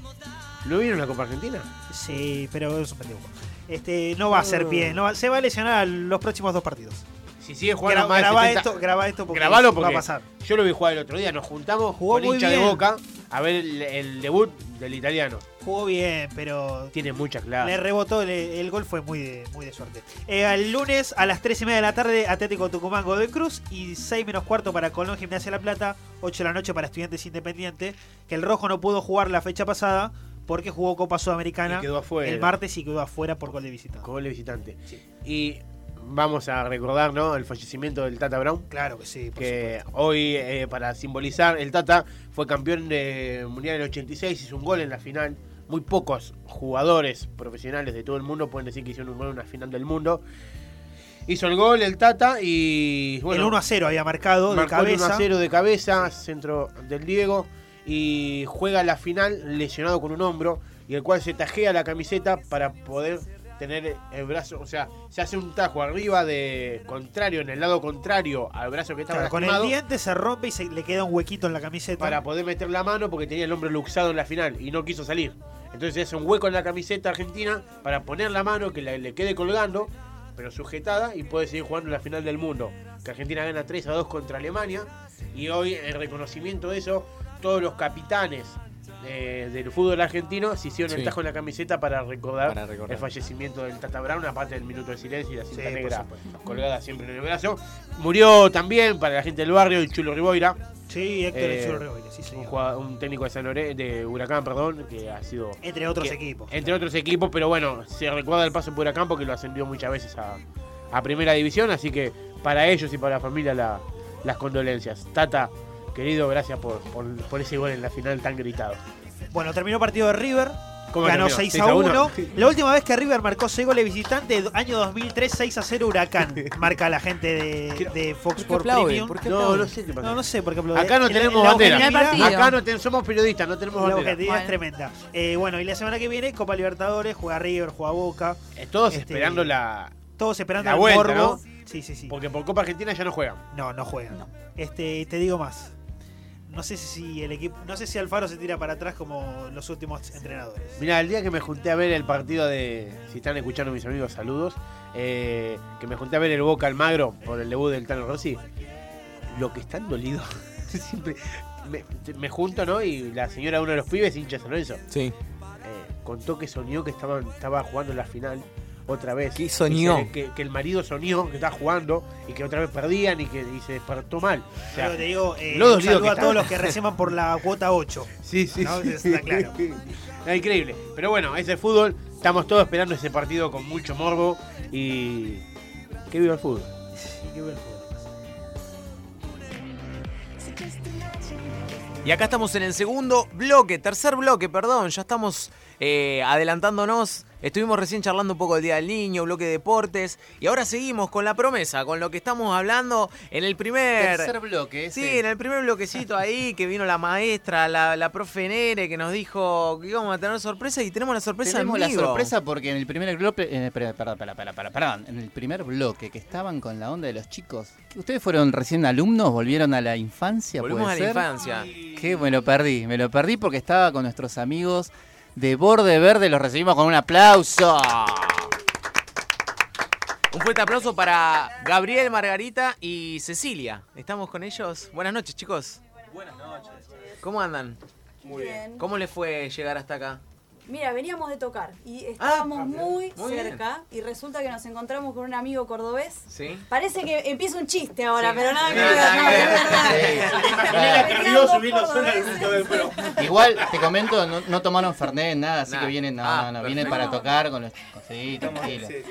¿Lo vieron en la Copa Argentina? Sí, pero es un Vendehumo. Este, no va a ser No. bien, no va- se va a lesionar a los próximos dos partidos. Si sigue jugando Gra- más de grabá 70 esto, grabá esto porque Grabalo va a pasar. yo lo vi jugar el otro día. Nos juntamos Jugó con muy hincha de bien. Boca a ver el, el debut del italiano. Jugó bien, pero Tiene mucha clase. Le rebotó, le- el gol fue muy de, muy de suerte. Eh, el lunes a las 3 y media de la tarde, Atlético Tucumán, de Cruz. Y 6 menos cuarto para Colón, Gimnasia de La Plata. 8 de la noche para Estudiantes Independiente. Que el Rojo no pudo jugar la fecha pasada porque jugó Copa Sudamericana Y quedó afuera. el martes y quedó afuera por gol de visitante. Gol de visitante. Y vamos a recordar, ¿no? El fallecimiento del Tata Brown. Claro que sí, por Que hoy, eh, para simbolizar, el Tata fue campeón de Mundial en el 86, hizo un gol en la final. Muy pocos jugadores profesionales de todo el mundo pueden decir que hicieron un gol en una final del mundo. Hizo el gol el Tata y. Bueno, el 1 a 0 había marcado de Marcó el 1 cabeza. a 0 de cabeza, centro del Diego. Y juega la final lesionado con un hombro. Y el cual se tajea la camiseta para poder tener el brazo. O sea, se hace un tajo arriba de contrario, en el lado contrario al brazo que estaba Claro, con el diente se rompe y se le queda un huequito en la camiseta. Para poder meter la mano porque tenía el hombro luxado en la final y no quiso salir. Entonces hace un hueco en la camiseta argentina para poner la mano que la- le quede colgando, pero sujetada y puede seguir jugando en la final del mundo. Que Argentina gana 3 a 2 contra Alemania. Y hoy, en reconocimiento de eso, todos los capitanes eh, del fútbol argentino se hicieron Sí. el tajo en la camiseta para recordar, Para recordar. el fallecimiento del Tata Brown, aparte del minuto de silencio y la cinta Sí, negra colgada siempre en el brazo. Murió también para la gente del barrio el Chulo Riboira. Sí, Héctor Eh, el Chulo Riboira, sí, un, señor. jugador- un técnico de San Lore- de Huracán, perdón, que ha sido Entre otros que- equipos. entre otros equipos, pero bueno, se recuerda el paso por Huracán porque lo ascendió muchas veces a, a primera división, así que para ellos y para la familia la- las condolencias. Tata, querido, gracias por, por, por ese gol en la final tan gritado. Bueno, terminó el partido de River. ¿Cómo Ganó terminó? 6 ¿6 a a 1. 1? La última vez que River marcó 6 goles visitante, año 2003, 6 a 0 Huracán. Marca la gente de, de Fox Sports? Premium. ¿Por qué No, no sé qué pasa. No, no sé por qué aplaude. Acá no En la- tenemos en la bandera. Acá no ten- somos periodistas, no tenemos La bandera. objetividad es tremenda. Eh, bueno, y la semana que viene, Copa Libertadores, juega River, juega Boca. Eh, Todos Este, esperando la, Todos esperando la el vuelta, morbo. ¿no? Sí, sí, sí. Porque por Copa Argentina ya no juegan. No, no juegan. Este, te digo más. No sé si el equipo, no sé si Alfaro se tira para atrás como los últimos entrenadores. Mira, el día que me junté a ver el partido de. Si están escuchando mis amigos, saludos. eh, que me junté a ver el Boca Almagro por el debut del Tano Rossi. Lo que están dolidos. Siempre. Me, me junto, ¿no? Y la señora de uno de los pibes, hincha San Lorenzo. Sí. eh, contó que soñó que estaban, estaba jugando la final otra vez. ¿Qué soñó? Se- Que, que el marido soñó que estaba jugando y que otra vez perdían y que y se despertó mal. O sea, Pero te digo, eh, saludo que a todos los que reciban por la cuota 8. Sí, sí, ¿no? sí. Está claro. Increíble. Pero bueno, ese fútbol. Estamos todos esperando ese partido con mucho morbo. Y. Que viva el fútbol. Y acá estamos en el segundo bloque, tercer bloque, perdón, ya estamos eh, adelantándonos. Estuvimos recién charlando un poco del Día del Niño, bloque de deportes, y ahora seguimos con la promesa, con lo que estamos hablando en el primer... Tercer bloque, Sí, ese. en el primer bloquecito ahí, que vino la maestra, la, la profe Nere, que nos dijo que íbamos a tener sorpresa, y tenemos la sorpresa Tenemos en la vivo. sorpresa porque en el primer bloque, eh, perdón, perdón, perdón, perdón, perdón, en el primer bloque que estaban con la onda de los chicos, ¿ustedes fueron recién alumnos? ¿Volvieron a la infancia? Volvimos puede a la ser? infancia. Que me lo perdí, me lo perdí porque estaba con nuestros amigos de Borde Verde, los recibimos con un aplauso. Un fuerte aplauso para Gabriel, Margarita y Cecilia. ¿Estamos con ellos? Buenas noches, chicos. Buenas noches. ¿Cómo andan? Muy bien. ¿Cómo les fue llegar hasta acá? Mira, veníamos de tocar y estábamos Ah, muy, bien. cerca y resulta que nos encontramos con un amigo cordobés. Sí. Parece que empieza un chiste ahora, Sí. pero nada que ver. Igual, te comento, no, no tomaron Fernet, nada, así que vienen, no, Ah, no, no, vienen para tocar con los chicos. Sí, tranquilo. Sí,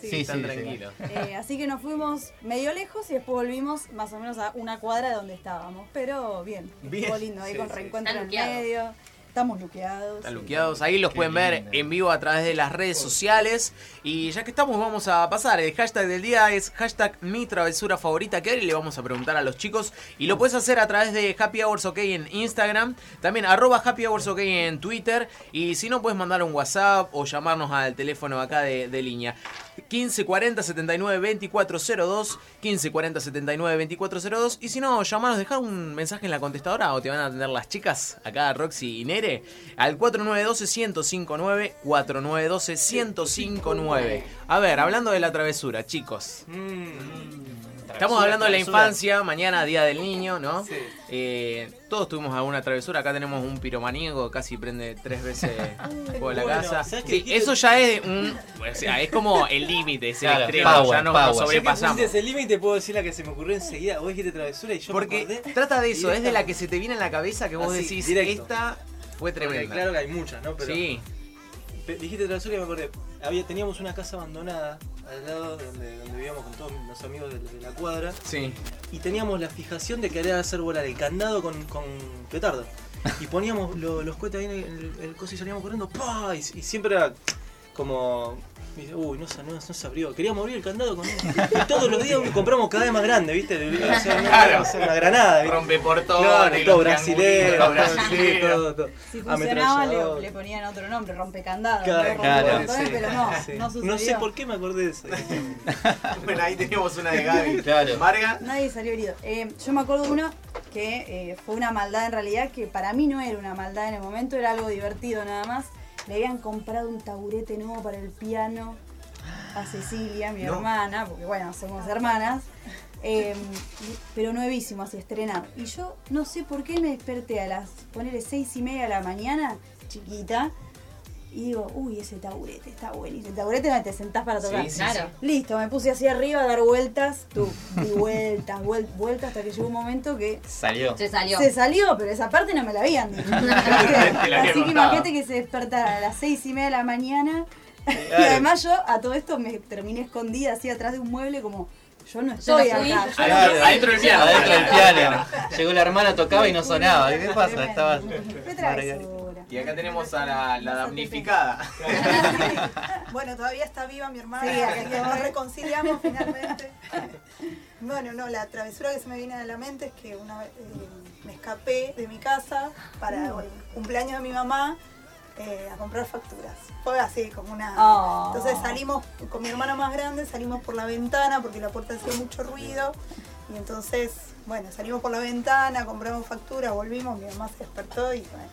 Sí, sí, Están sí. tranquilos. Eh, así que nos fuimos medio lejos y después volvimos más o menos a una cuadra de donde estábamos. Pero bien, Bien. estuvo lindo ahí Sí, con sí. reencuentro en el medio. Estamos luqueados. Están luqueados. Ahí los pueden ver en vivo a través de las redes sociales. Y ya que estamos, vamos a pasar. El hashtag del día es hashtag mi travesura favorita que y le vamos a preguntar a los chicos. Y lo puedes hacer a través de Happy Hours OK en Instagram. También arroba Happy Hours OK en Twitter. Y si no, puedes mandar un WhatsApp o llamarnos al teléfono acá de, de línea. 1540 79 2402 1540 79 2402 y si no, llamanos, dejar un mensaje en la contestadora o te van a atender las chicas acá Roxy y Nere al 4912 1059 4912 1059 A ver, hablando de la travesura, chicos. Estamos hablando de la infancia, mañana día del niño, ¿no? Eh, todos tuvimos alguna travesura. Acá tenemos un piromaníaco, casi prende tres veces fuego la Bueno, casa. ¿sabes qué Sí, dijiste? eso ya es un, o sea, es como el límite, es el Claro, extremo, power, ya nos, power. sobrepasamos. Ese límite, puedo decir la que se me ocurrió enseguida. Vos dijiste travesura y yo Porque me acordé. trata de eso, es de la que se te viene en la cabeza que vos Así, decís, directo. esta fue Porque tremenda. Claro que hay muchas, ¿no? Pero Sí. Dijiste travesura y me acordé. Había, teníamos una casa abandonada al lado donde, donde vivíamos con todos los amigos de, de la cuadra. Sí. Y teníamos la fijación de querer hacer volar el candado con, con petardo. Y poníamos lo- los cohetes ahí en el coso y salíamos corriendo. ¡pah! Y, y siempre era como. Dice, Uy, no, se- no, no se abrió. Queríamos abrir el candado con Y todos los días compramos cada vez más grande, ¿viste? O sea, una, Claro. o sea, una granada. ¿viste? Rompe portones, Claro, los todo brasilero, triangulitos, todo, brasilero. todo, todo. Si funcionaba, Ametrallador. le, le ponían otro nombre, rompecandado. Claro, ¿no? claro. Rompeportones, Pero no, Sí. no sucedió. No sé por qué me acordé de eso. bueno, ahí teníamos una de Gaby. Claro. Marga. Nadie salió herido. Eh, yo me acuerdo de una que eh, fue una maldad en realidad, que para mí no era una maldad en el momento, era algo divertido nada más. Le habían comprado un taburete nuevo para el piano a Cecilia, mi No. hermana, porque bueno, somos hermanas. eh, pero nuevísimo, así estrenado. Y yo no sé por qué me desperté a las, ponerle seis y media de la mañana, chiquita, y digo, uy, ese taburete está buenísimo. El taburete donde te sentás para tocar. Sí, sí, Claro. Listo, me puse así arriba a dar vueltas, tú, di vueltas, vuel- vueltas, hasta que llegó un momento que Salió. Se salió. se salió, pero esa parte no me la habían dicho. Así que imagínate que se despertara a las seis y media de la mañana. Y además yo a todo esto me terminé escondida así atrás de un mueble como yo no estoy acá. yo adentro del piano. Adentro del piano. Llegó la hermana, tocaba y no sonaba. ¿Qué pasa? Estaba. Y acá tenemos a la, la damnificada. Bueno, todavía está viva mi hermana, Sí, acá que nos reconciliamos finalmente. Bueno, no, la travesura que se me viene a la mente es que una vez eh, me escapé de mi casa para el cumpleaños de mi mamá eh, a comprar facturas. Fue así, como una... Oh. Entonces salimos con mi hermana más grande, salimos por la ventana porque la puerta hacía mucho ruido. Y entonces, bueno, salimos por la ventana, compramos facturas, volvimos, mi mamá se despertó y bueno,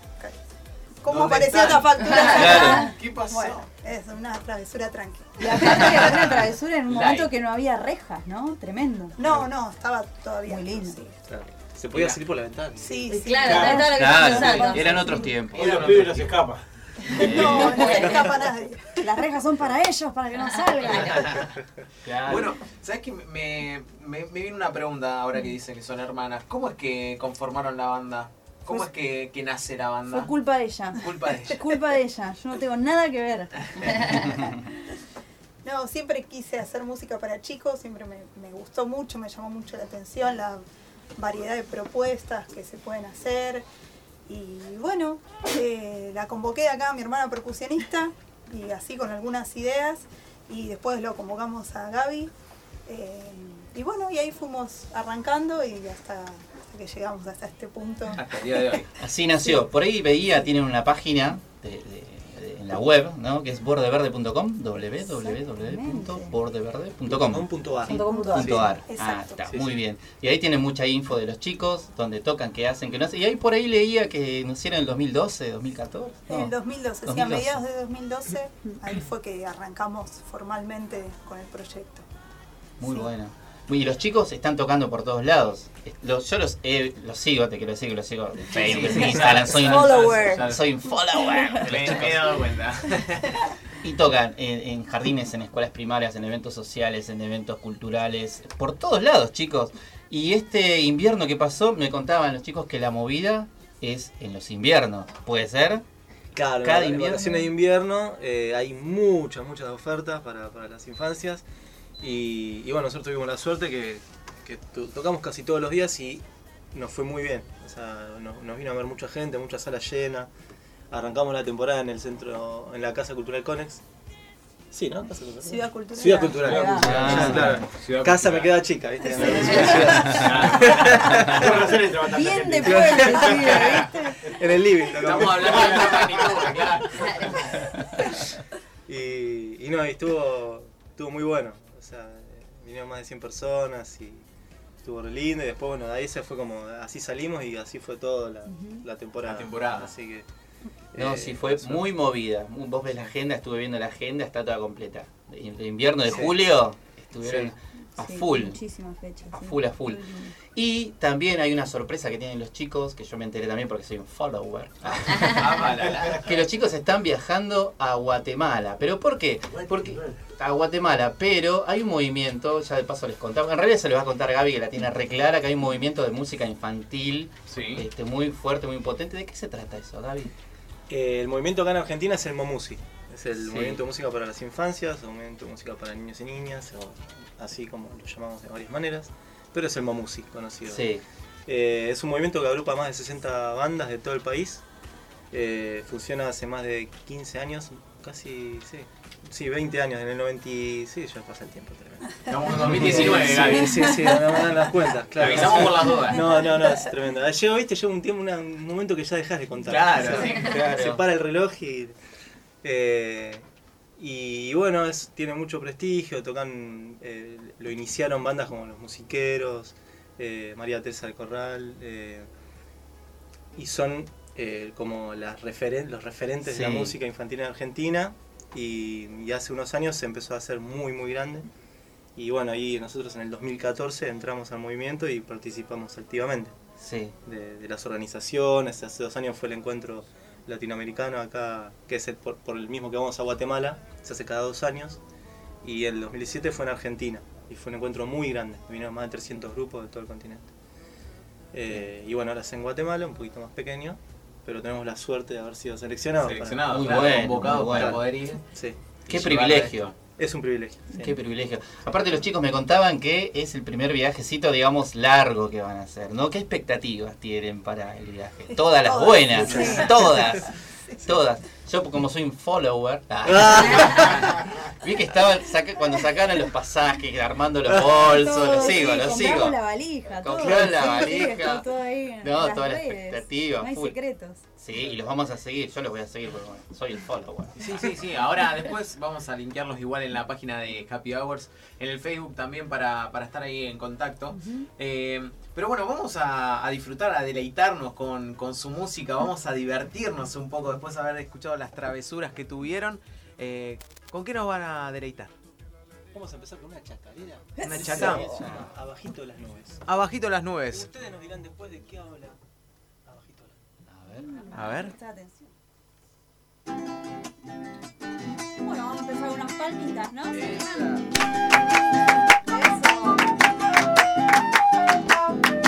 ¿cómo ¿Dónde apareció están? esta factura? Claro. ¿Qué pasó? Bueno, es una travesura tranquila. Y aparte era una travesura en un Light. momento que no había rejas, ¿no? Tremendo. No, no, estaba todavía. Muy lindo. Sí, Se podía Mira. salir por la ventana. sí. sí. Claro, era todo lo que estaba pensando. Claro, eran otros tiempos. Hoy los pibes los escapa. No, no se escapa nadie. Las rejas son para ellos, para que no salgan. Claro. Bueno, ¿sabes qué? Me, me, me viene una pregunta ahora que dicen que son hermanas. ¿Cómo es que conformaron la banda? ¿Cómo Fue- es que, que nace la banda? Fue culpa de ella. Culpa de ella. Culpa de ella. Yo no tengo nada que ver. No, siempre quise hacer música para chicos, siempre me, me gustó mucho, me llamó mucho la atención la variedad de propuestas que se pueden hacer. Y bueno, eh, la convoqué acá a mi hermana percusionista y así con algunas ideas. Y después lo convocamos a Gaby. eh, y bueno, y ahí fuimos arrancando y hasta, hasta que llegamos hasta este punto. Hasta el día de hoy. Así nació. Por ahí veía, tienen una página de- de- de- en la web, ¿no? Que es bordeverde.com, www.bordeverde.com. punto ar. Punto com punto ar. Punto ar. Ah, Exacto. está, Sí, muy sí. bien. Y ahí tienen mucha info de los chicos, donde tocan, qué hacen, qué no hacen. Y ahí por ahí leía que nacieron en el 2012, 2014. En el No. 2012, sí, a 2012. mediados de 2012, ahí fue que arrancamos formalmente con el proyecto. Muy Sí. bueno. Y los chicos están tocando por todos lados. Los- yo los, he- los sigo, te quiero decir que los sigo en Facebook, en Instagram. Soy un Follower. Soy un follower. Me, he dado cuenta. Y tocan en, en jardines, en escuelas primarias, en eventos sociales, en eventos culturales, por todos lados, chicos. Y este invierno que pasó, me contaban los chicos que la movida es en los inviernos. ¿Puede ser? Claro, Cada en invierno. de invierno eh, hay muchas, muchas ofertas para, para las infancias. Y, y bueno, nosotros tuvimos la suerte que, que to- tocamos casi todos los días y nos fue muy bien. O sea, nos, nos vino a ver mucha gente, mucha sala llena. arrancamos la temporada en el centro, en la Casa Cultural Conex. Sí, ¿no? Casa Cultural. Ciudad Cultural. Ciudad Cultural. Ciudad Ah, Cultural. claro. Ciudad Casa me queda chica, ¿viste? Bien de el pibe, En el living. Estamos hablando de otra magnitud, claro. Y, y no, y estuvo, estuvo muy bueno. Vinieron más de 100 personas y estuvo re lindo. Y después, bueno, de ahí se fue como, así salimos y así fue toda la, la temporada. La temporada. Así que. No, eh, sí, fue muy movida. Vos ves la agenda, estuve viendo la agenda, está toda completa. De de invierno de Sí. julio estuvieron Sí. a Sí, full. Muchísimas fechas. A sí. full, a full. Y también hay una sorpresa que tienen los chicos, que yo me enteré también porque soy un follower. que los chicos están viajando a Guatemala. ¿Pero por qué? Porque a Guatemala, pero hay un movimiento, ya de paso les contaba, en realidad se lo va a contar Gaby que la tiene re clara, que hay un movimiento de música infantil Sí. este, muy fuerte, muy potente. ¿De qué se trata eso, Gaby? Eh, el movimiento acá en Argentina es el Momusi. Es el Sí. movimiento de música para las infancias, o movimiento de música para niños y niñas, o así como lo llamamos de varias maneras. Pero es el Momusi conocido. Sí. Eh, es un movimiento que agrupa más de 60 bandas de todo el país. Eh, funciona hace más de 15 años, casi, sí, sí 20 años, en el 90, sí, ya pasa el tiempo. tremendo. Estamos en 2019, Sí, Gaby. Sí, sí, no me dan las cuentas, claro. Avisamos por las dudas. No, no, no, es tremendo. Llega, viste, llega un tiempo, una- un momento que ya dejas de contar. Claro, Sí, sí. Claro. Se para el reloj y. eh, y bueno, es, tiene mucho prestigio, tocan, eh, lo iniciaron bandas como Los Musiqueros, eh, María Teresa del Corral, eh, y son eh, como las referen los referentes de la Sí. música infantil en Argentina, y, y hace unos años se empezó a hacer muy, muy grande. Y bueno, ahí nosotros en el 2014 entramos al movimiento y participamos activamente Sí. de, de las organizaciones. Hace dos años fue el encuentro latinoamericano acá, que es el- por, por el mismo que vamos a Guatemala, se hace cada dos años. Y el 2017 fue en Argentina y fue un encuentro muy grande. Vinieron más de 300 grupos de todo el continente. Eh, y bueno, ahora es en Guatemala, un poquito más pequeño, pero tenemos la suerte de haber sido seleccionados. para- Seleccionado, Muy claro, bueno, convocado muy para poder ir. Sí, Qué privilegio. es un privilegio. sí. Qué privilegio. Aparte los chicos me contaban que es el primer viajecito, digamos, largo que van a hacer, ¿no? ¿Qué expectativas tienen para el viaje? Todas las Todas, buenas, sí. todas, todas. Yo como soy un follower, vi que estaban saca- cuando sacaron los pasajes, armando los bolsos, Todo, los sí, sigo, los sigo. la valija, todo. Compraron la valija. todo ahí No, las toda la redes. expectativa, No hay full. secretos. Sí, y los vamos a seguir, yo los voy a seguir porque bueno, soy el follower. Sí, sí, sí. Ahora después vamos a linkearlos igual en la página de Happy Hours, en el Facebook también para, para estar ahí en contacto. Eh, pero bueno, vamos a, a disfrutar, a deleitarnos con, con su música, vamos a divertirnos un poco después de haber escuchado las travesuras que tuvieron. Eh, ¿Con qué nos van a deleitar? Vamos a empezar con una chacarera. Una chaca. Se llama Abajito de las nubes. Abajito las nubes. Ustedes nos dirán después de qué habla Abajito de las nubes. A ver. Presta atención. Bueno, vamos a empezar con unas palmitas, ¿no? Eso. Abajito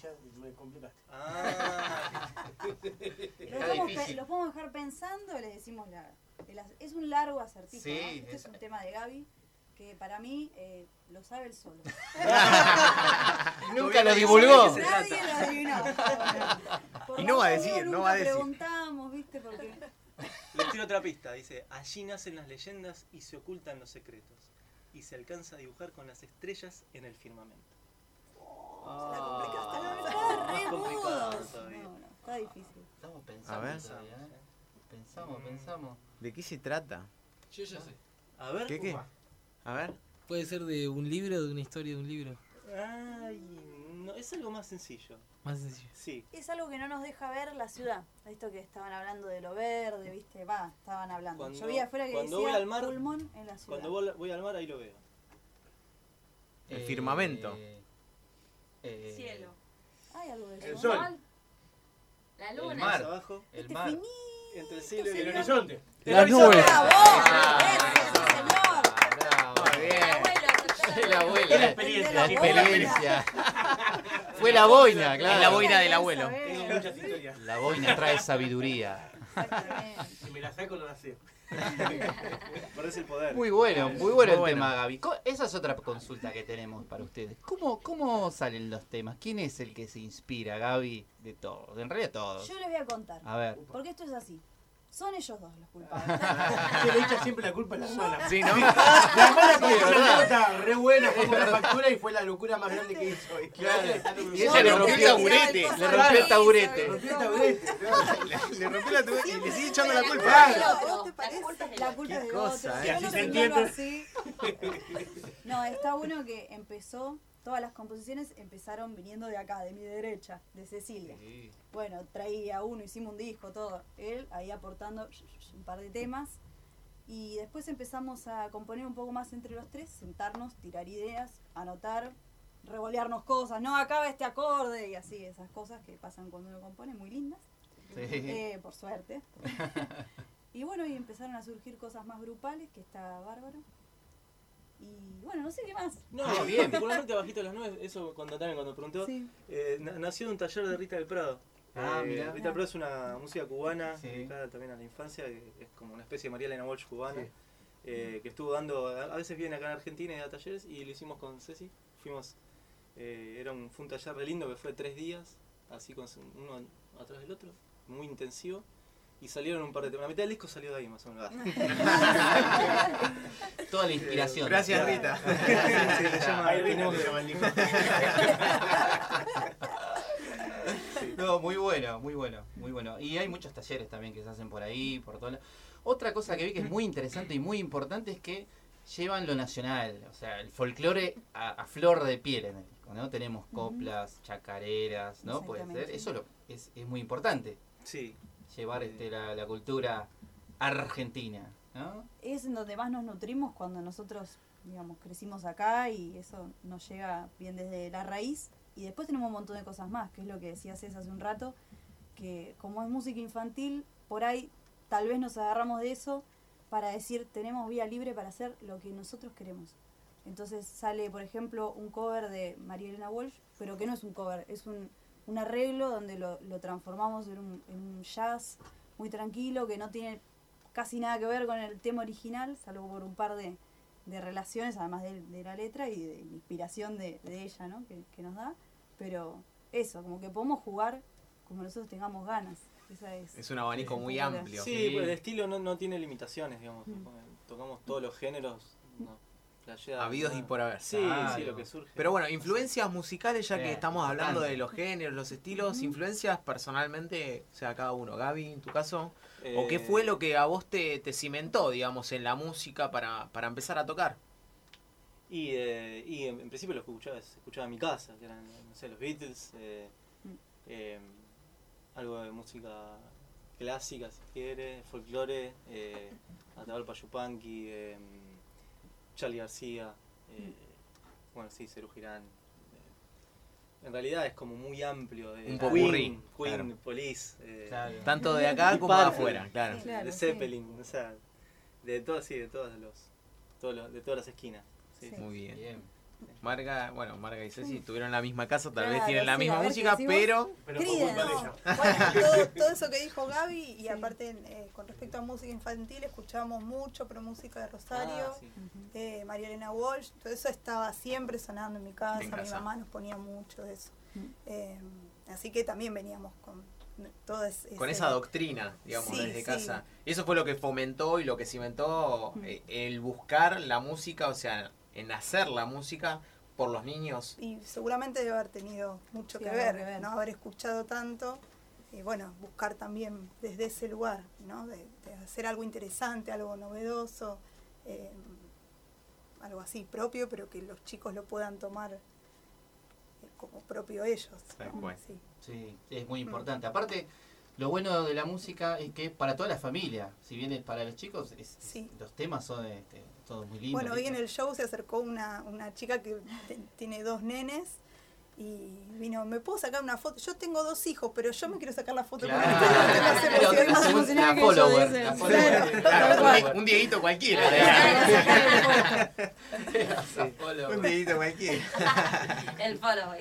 zapatillas. y me complicaste. Los los podemos dejar pensando y les decimos la. el es un largo acertijo. Sí, ¿no? Este es es- un tema de Gaby que para mí eh, lo sabe él solo. Nunca lo divulgó. Nadie lo adivinó. Y no va a decir, no va a decir. preguntamos, ¿viste? Porque Les tiro otra pista, dice, allí nacen las leyendas y se ocultan los secretos. Y se alcanza a dibujar con las estrellas en el firmamento. Está. No, no, difícil. Estamos A pensando ver. todavía, ¿eh? Pensamos, pensamos. ¿De qué se trata? Yo ya sé. A ver. ¿Qué qué? A ver. Puede ser de un libro, de una historia de un libro. Ay, no, es algo más sencillo. Más sencillo. Sí. Es algo que no nos deja ver la ciudad. Esto que estaban hablando de lo verde, ¿viste? Va, estaban hablando. Cuando- Yo vi afuera que cuando decía voy al mar- pulmón en la ciudad. Cuando voy, voy al mar ahí lo veo. El firmamento. Eh, Cielo. Hay algo de El eso. sol. La El luna. mar. abajo. El Este mar. finito Entre el cielo y El el horizonte. Las nubes. El abuelo. La experiencia, La experiencia. Fue la boina, claro. Es la boina del abuelo. Tengo muchas historias. La boina trae sabiduría. Si me la saco, no la sé. Parece el poder. Muy bueno, muy bueno el tema. Gaby. Esa es otra consulta que tenemos para ustedes. ¿Cómo, ¿Cómo salen los temas? ¿Quién es el que se inspira, Gaby? De todos, en realidad todos. Yo les voy a contar. A ver. Porque esto es así. Son ellos dos los culpables. Se le echa siempre la culpa a la hermana. Sí, ¿no? La hermana Sí, fue una anécdota re buena, fue con la factura y fue la locura más grande que hizo. Y ella le rompió el taburete. Le rompió el taburete. rompió el taburete. Le rompió la tubería y le sigue echando la culpa. Claro, La culpa es de La culpa es de Qué cosa, otro. ¿eh? Yo Así se entiende. así. No, está bueno que empezó, todas las composiciones empezaron viniendo de acá, de mi derecha, de Cecilia. Bueno, traía uno, hicimos un disco, todo. Él ahí aportando un par de temas. Y después empezamos a componer un poco más entre los tres, sentarnos, tirar ideas, anotar, revolearnos cosas. No, acaba este acorde y así, esas cosas que pasan cuando uno compone, muy lindas. Sí. Eh, por suerte. y bueno, y empezaron a surgir cosas más grupales, que está bárbaro. Y bueno, no sé qué más. No, Ah, bien. particularmente Bajito de las Nubes, eso cuando también cuando preguntó, Sí. eh, na- nació de un taller de Rita del Prado. Ah, Eh, mirá. Rita del Prado es una música cubana, Sí. dedicada también a la infancia, que es como una especie de María Elena Walsh cubana, Sí. eh, que estuvo dando, a veces viene acá en Argentina y da talleres, y lo hicimos con Ceci, fuimos, eh, era un, fue un taller re lindo que fue tres días, así con uno atrás del otro, muy intensivo, y salieron un par de temas, la mitad del disco salió de ahí más o menos. Toda la inspiración. Gracias, Rita. Sí, se llama- Ahí Rita tenemos se que- llama el disco. No, muy bueno, muy bueno, muy bueno. Y hay muchos talleres también que se hacen por ahí, por todo. Otra cosa que vi que es muy interesante y muy importante es que llevan lo nacional, o sea, el folclore a, a flor de piel en el disco, ¿no? Tenemos coplas, chacareras, ¿no? Puede ser. Eso lo- es, es muy importante, Sí, llevar este, la, cultura argentina, ¿no? Es en donde más nos nutrimos cuando nosotros, digamos, crecimos acá y eso nos llega bien desde la raíz. Y después tenemos un montón de cosas más, que es lo que decía César hace un rato, que como es música infantil, por ahí tal vez nos agarramos de eso para decir, tenemos vía libre para hacer lo que nosotros queremos. Entonces sale, por ejemplo, un cover de María Elena Walsh, pero que no es un cover, es un, un arreglo donde lo, lo transformamos en un, en un jazz muy tranquilo, que no tiene casi nada que ver con el tema original, salvo por un par de, de relaciones, además de, de la letra y de la inspiración de, de ella, ¿no? Que, que nos da. Pero eso, como que podemos jugar como nosotros tengamos ganas. Esa es, Es un abanico muy amplio. Sí, pues el estilo no, no tiene limitaciones, digamos. Tocamos todos los géneros. No, Habidos y por haber. Sí, sí, lo que surge. Pero bueno, influencias musicales, ya que estamos hablando de los géneros, los estilos, influencias personalmente, o sea, cada uno. Gaby, en tu caso, ¿o qué Eh, fue lo que a vos te, te cimentó, digamos, en la música para, para empezar a tocar? Y, eh, y en, en principio lo que escuchaba, escuchaba en mi casa, que eran, no sé, los Beatles, eh, eh, algo de música clásica, si quiere, folclore, eh, Atahualpa Yupanqui, eh, Charlie García, eh, bueno, sí, Cerú Girán. eh, en realidad es como muy amplio. De Un popurrí, Queen, Queen, claro. Police. eh, Claro. Tanto de acá como de afuera, claro. de Claro, sí. Zeppelin, o sea, de todas, sí, de todos los, todos los- de todas las esquinas. sí. Muy bien. Marga, bueno, Marga y Ceci tuvieron en la misma casa, tal vez tienen la sí, misma música, pero... Querida, no. Bueno, todo, todo eso que dijo Gaby y aparte eh, con respecto a música infantil escuchábamos mucho, pero música de Rosario, Ah, sí. eh, María Elena Walsh, todo eso estaba siempre sonando en mi casa, En mi casa. mamá nos ponía mucho de eso. Eh, así que también veníamos con todo ese... Con esa doctrina, digamos, Sí, desde sí. casa. Eso fue lo que fomentó y lo que cimentó eh, el buscar la música, o sea, en hacer la música por los niños. Y seguramente debe haber tenido mucho Sí, que, ver, que ver. ¿no? Haber escuchado tanto y bueno, buscar también desde ese lugar, ¿no? De, de hacer algo interesante, algo novedoso, eh, algo así propio, pero que los chicos lo puedan tomar eh, como propio ellos. Sí. Sí, es muy importante. Aparte, lo bueno de la música es que es para toda la familia. Si bien es para los chicos, es- es- los temas son este, muy. Bueno, hoy en el show se acercó una, una chica que tiene dos nenes y vino, ¿me puedo sacar una foto? Yo tengo dos hijos, pero yo me quiero sacar la foto Claro. con ustedes. Más Pero emocionada- que yo, follower, follower. Un, di- un Dieguito cualquiera. Un Dieguito cualquiera. El follow.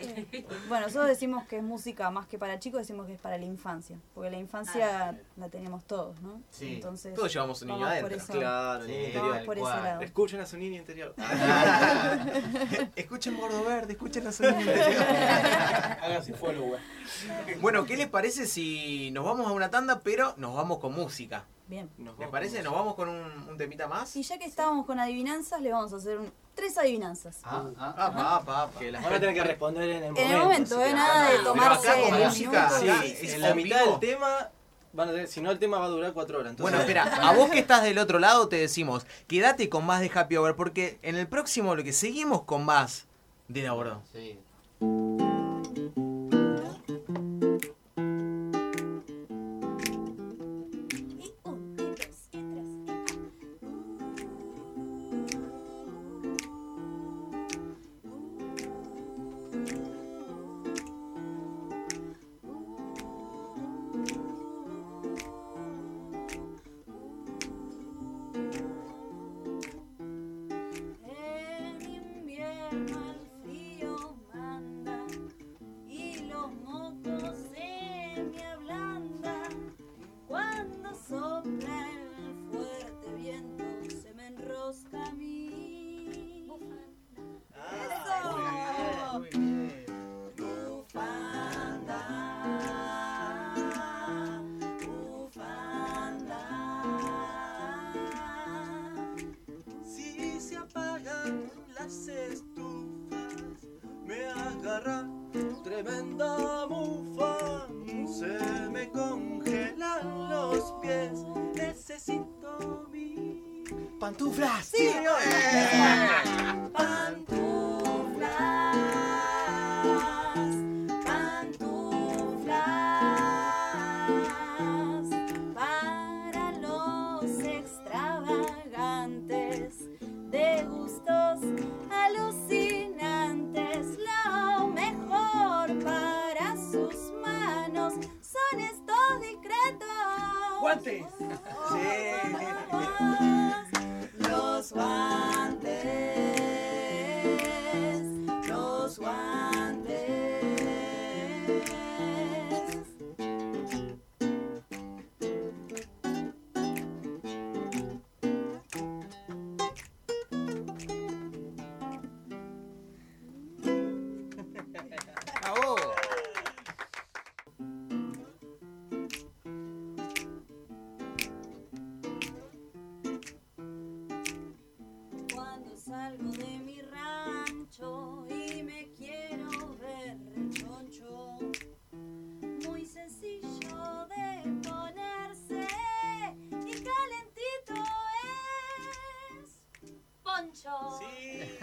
Bueno, nosotros decimos que es música más que para chicos, decimos que es para la infancia. Porque la infancia la tenemos todos, ¿no? Sí. Entonces, Todos llevamos un niño adentro. Claro, vamos interior. por ese lado. Escuchen a su niño interior. escuchen Gordo Verde, escuchen a su niño interior. Follower. Bueno, ¿qué les parece si nos vamos a una tanda, pero nos vamos con música? Bien. ¿Les parece? ¿Nos vamos con un, un temita más? Y ya que estábamos con adivinanzas, le vamos a hacer un- tres adivinanzas. Ah, ah, pa, pa. Que las van a tener que responder en el momento. En el momento, ¿eh? Nada de tomarse acá con música, minutos. sí, es en la mitad del tema, van a tener- si no el tema va a durar cuatro horas. entonces- Bueno, espera, a vos que estás del otro lado te decimos, quédate con más de Happy Hour, porque en el próximo lo que seguimos con más de la Bordo. Sí.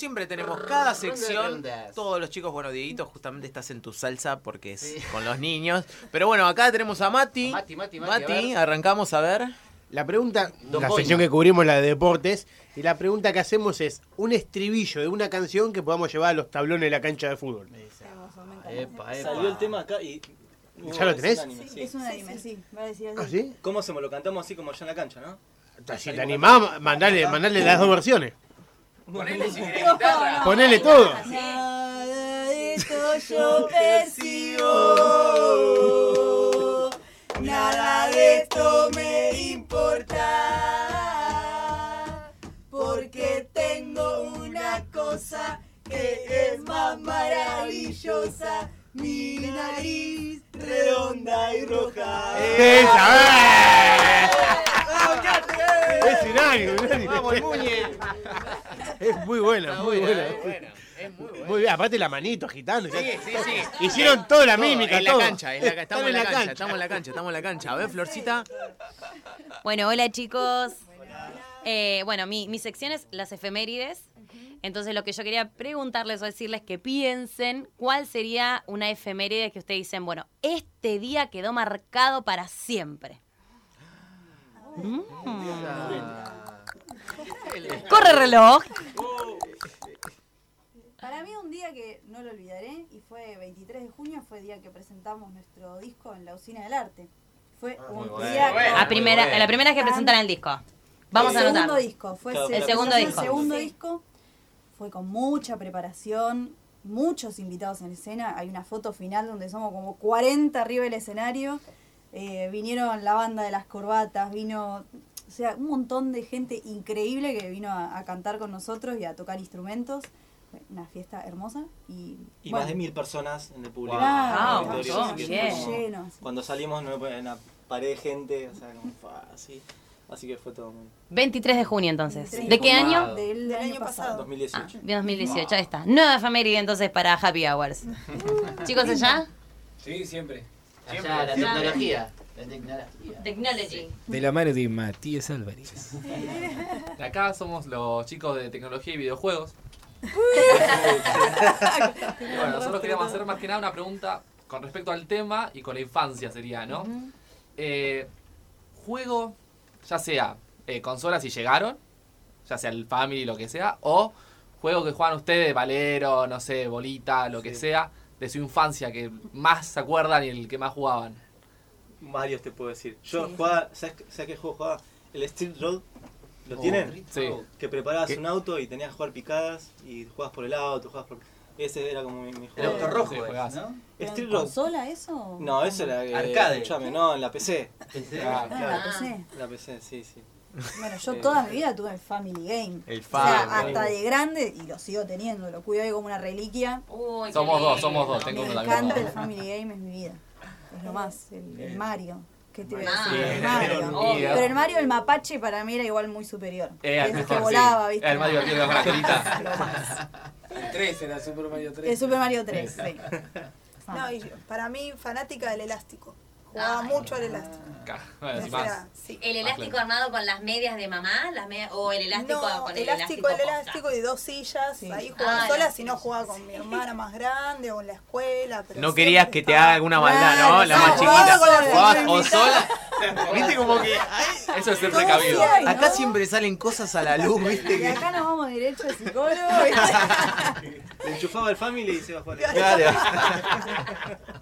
siempre tenemos cada sección. Todos los chicos, bueno, Dieguito, justamente estás en tu salsa porque es con los niños. Pero bueno, acá tenemos a Mati. Mati, Mati, Mati, a ver. arrancamos a ver. La pregunta, Don la Boina. sección que cubrimos, la de deportes, y la pregunta que hacemos es un estribillo de una canción que podamos llevar a los tablones de la cancha de fútbol. Epa, Salió el tema acá y. ¿Ya lo tenés? Es un anime, Sí, es un anime, sí. Va a decir así. ¿Ah, sí? ¿Cómo hacemos? Lo cantamos así como ya en la cancha, ¿no? Si te animás, mandale, mandale las dos versiones. Ponele si querés guitarra. Ponele todo. Nada de esto yo percibo. Nada de esto me importa. Porque tengo una cosa que es más maravillosa. Mi nariz redonda y roja. ¡Esa! Es un anime, un anime. Vamos, el Muñe. Es muy buena, Está muy buena, es buena, es muy buena. Muy bien, aparte la manito agitando. Sí, sí, sí. Hicieron toda la Todo, mímica, En la todo. cancha, en la ca- estamos en la cancha, estamos en la cancha, estamos en la cancha. A ver, Florcita. Bueno, hola chicos. Eh, bueno, mi, mi sección es las efemérides. Entonces lo que yo quería preguntarles o decirles que piensen cuál sería una efeméride que ustedes dicen, bueno, este día quedó marcado para siempre. Mm. Corre reloj. Para mí un día que no lo olvidaré y fue 23 de junio, fue el día que presentamos nuestro disco en la Usina del Arte. Fue un bueno. día bueno, A primera, la primera vez que presentan el disco. Vamos a el anotar. segundo disco, fue Claro, el segundo disco. El segundo Sí. disco fue con mucha preparación, muchos invitados en escena. Hay una foto final donde somos como 40 arriba del escenario. Eh, vinieron la banda de las corbatas, vino, o sea, un montón de gente increíble que vino a, a cantar con nosotros y a tocar instrumentos. Una fiesta hermosa y, Y bueno, más de mil personas en el público. Que bien. fue como- Lleno. Cuando salimos no una pared de gente, o sea, como así. Así que fue todo muy. 23 de junio entonces. ¿De qué año? Del, del año pasado. 2018. Bien 2018, ahí está. Nueva efeméride entonces para Happy Hours. Chicos, allá. Sí, siempre. Allá, tecnología. La tecnología. Technology. De la mano de Matías Álvarez. De acá somos los chicos de tecnología y videojuegos. Bueno, nosotros queríamos hacer más que nada una pregunta con respecto al tema y con la infancia sería, ¿no? Eh, juego, ya sea eh, consolas si llegaron, ya sea el Family, lo que sea, o juego que juegan ustedes, Valero, no sé, Bolita, lo que sea, de su infancia, que más se acuerdan y el que más jugaban. Varios te puedo decir. Yo Sí. jugaba, ¿sabes, ¿sabes qué juego jugaba? El Street Road. ¿Lo Oh, tienen? sí. Que preparabas ¿Qué? un auto y tenías que jugar picadas y jugabas por el auto, jugabas por... Ese era como mi, mi El auto rojo, Sí, juegazo. ¿no? ¿Pero Street en Road. consola eso? No, eso era... eh, Arcade. escuchame, no, en la PC. ¿PC? Ah, Ah, la PC. La PC, sí, sí. Bueno, yo Eh, toda mi vida tuve el Family Game. El O sea, Family. hasta de grande, y lo sigo teniendo, lo cuido ahí como una reliquia. Somos dos, somos dos, tengo Me encanta el Family Game, es mi vida. Es lo más, el, el Mario. ¿Qué te iba a Ah, decir? El Mario. Pero el Mario, el mapache, para mí era igual muy superior. Eh, Es mejor, que sí. volaba, ¿viste? El divertido con la colita. El 3 era Super Mario 3. El Super Mario 3, sí. No, y yo- para mí, fanática del elástico. Jugaba mucho al elástico. Bueno, Ese si más. era- sí. ¿El elástico armado con las medias de mamá? Las medias, ¿O el elástico No, con el elástico, el posta? elástico y dos sillas. Ahí jugaba Ah, sola, si no jugaba con mi hermana más grande o en la escuela. Pero No querías que te haga alguna maldad, ¿no? La no, más chiquita. con la o sola. Viste como que. Eso es ser precavido. sí hay, ¿no? Acá siempre salen cosas a la luz, viste Y que. acá nos vamos derecho al psicólogo. enchufaba el family y se bajó la Claro.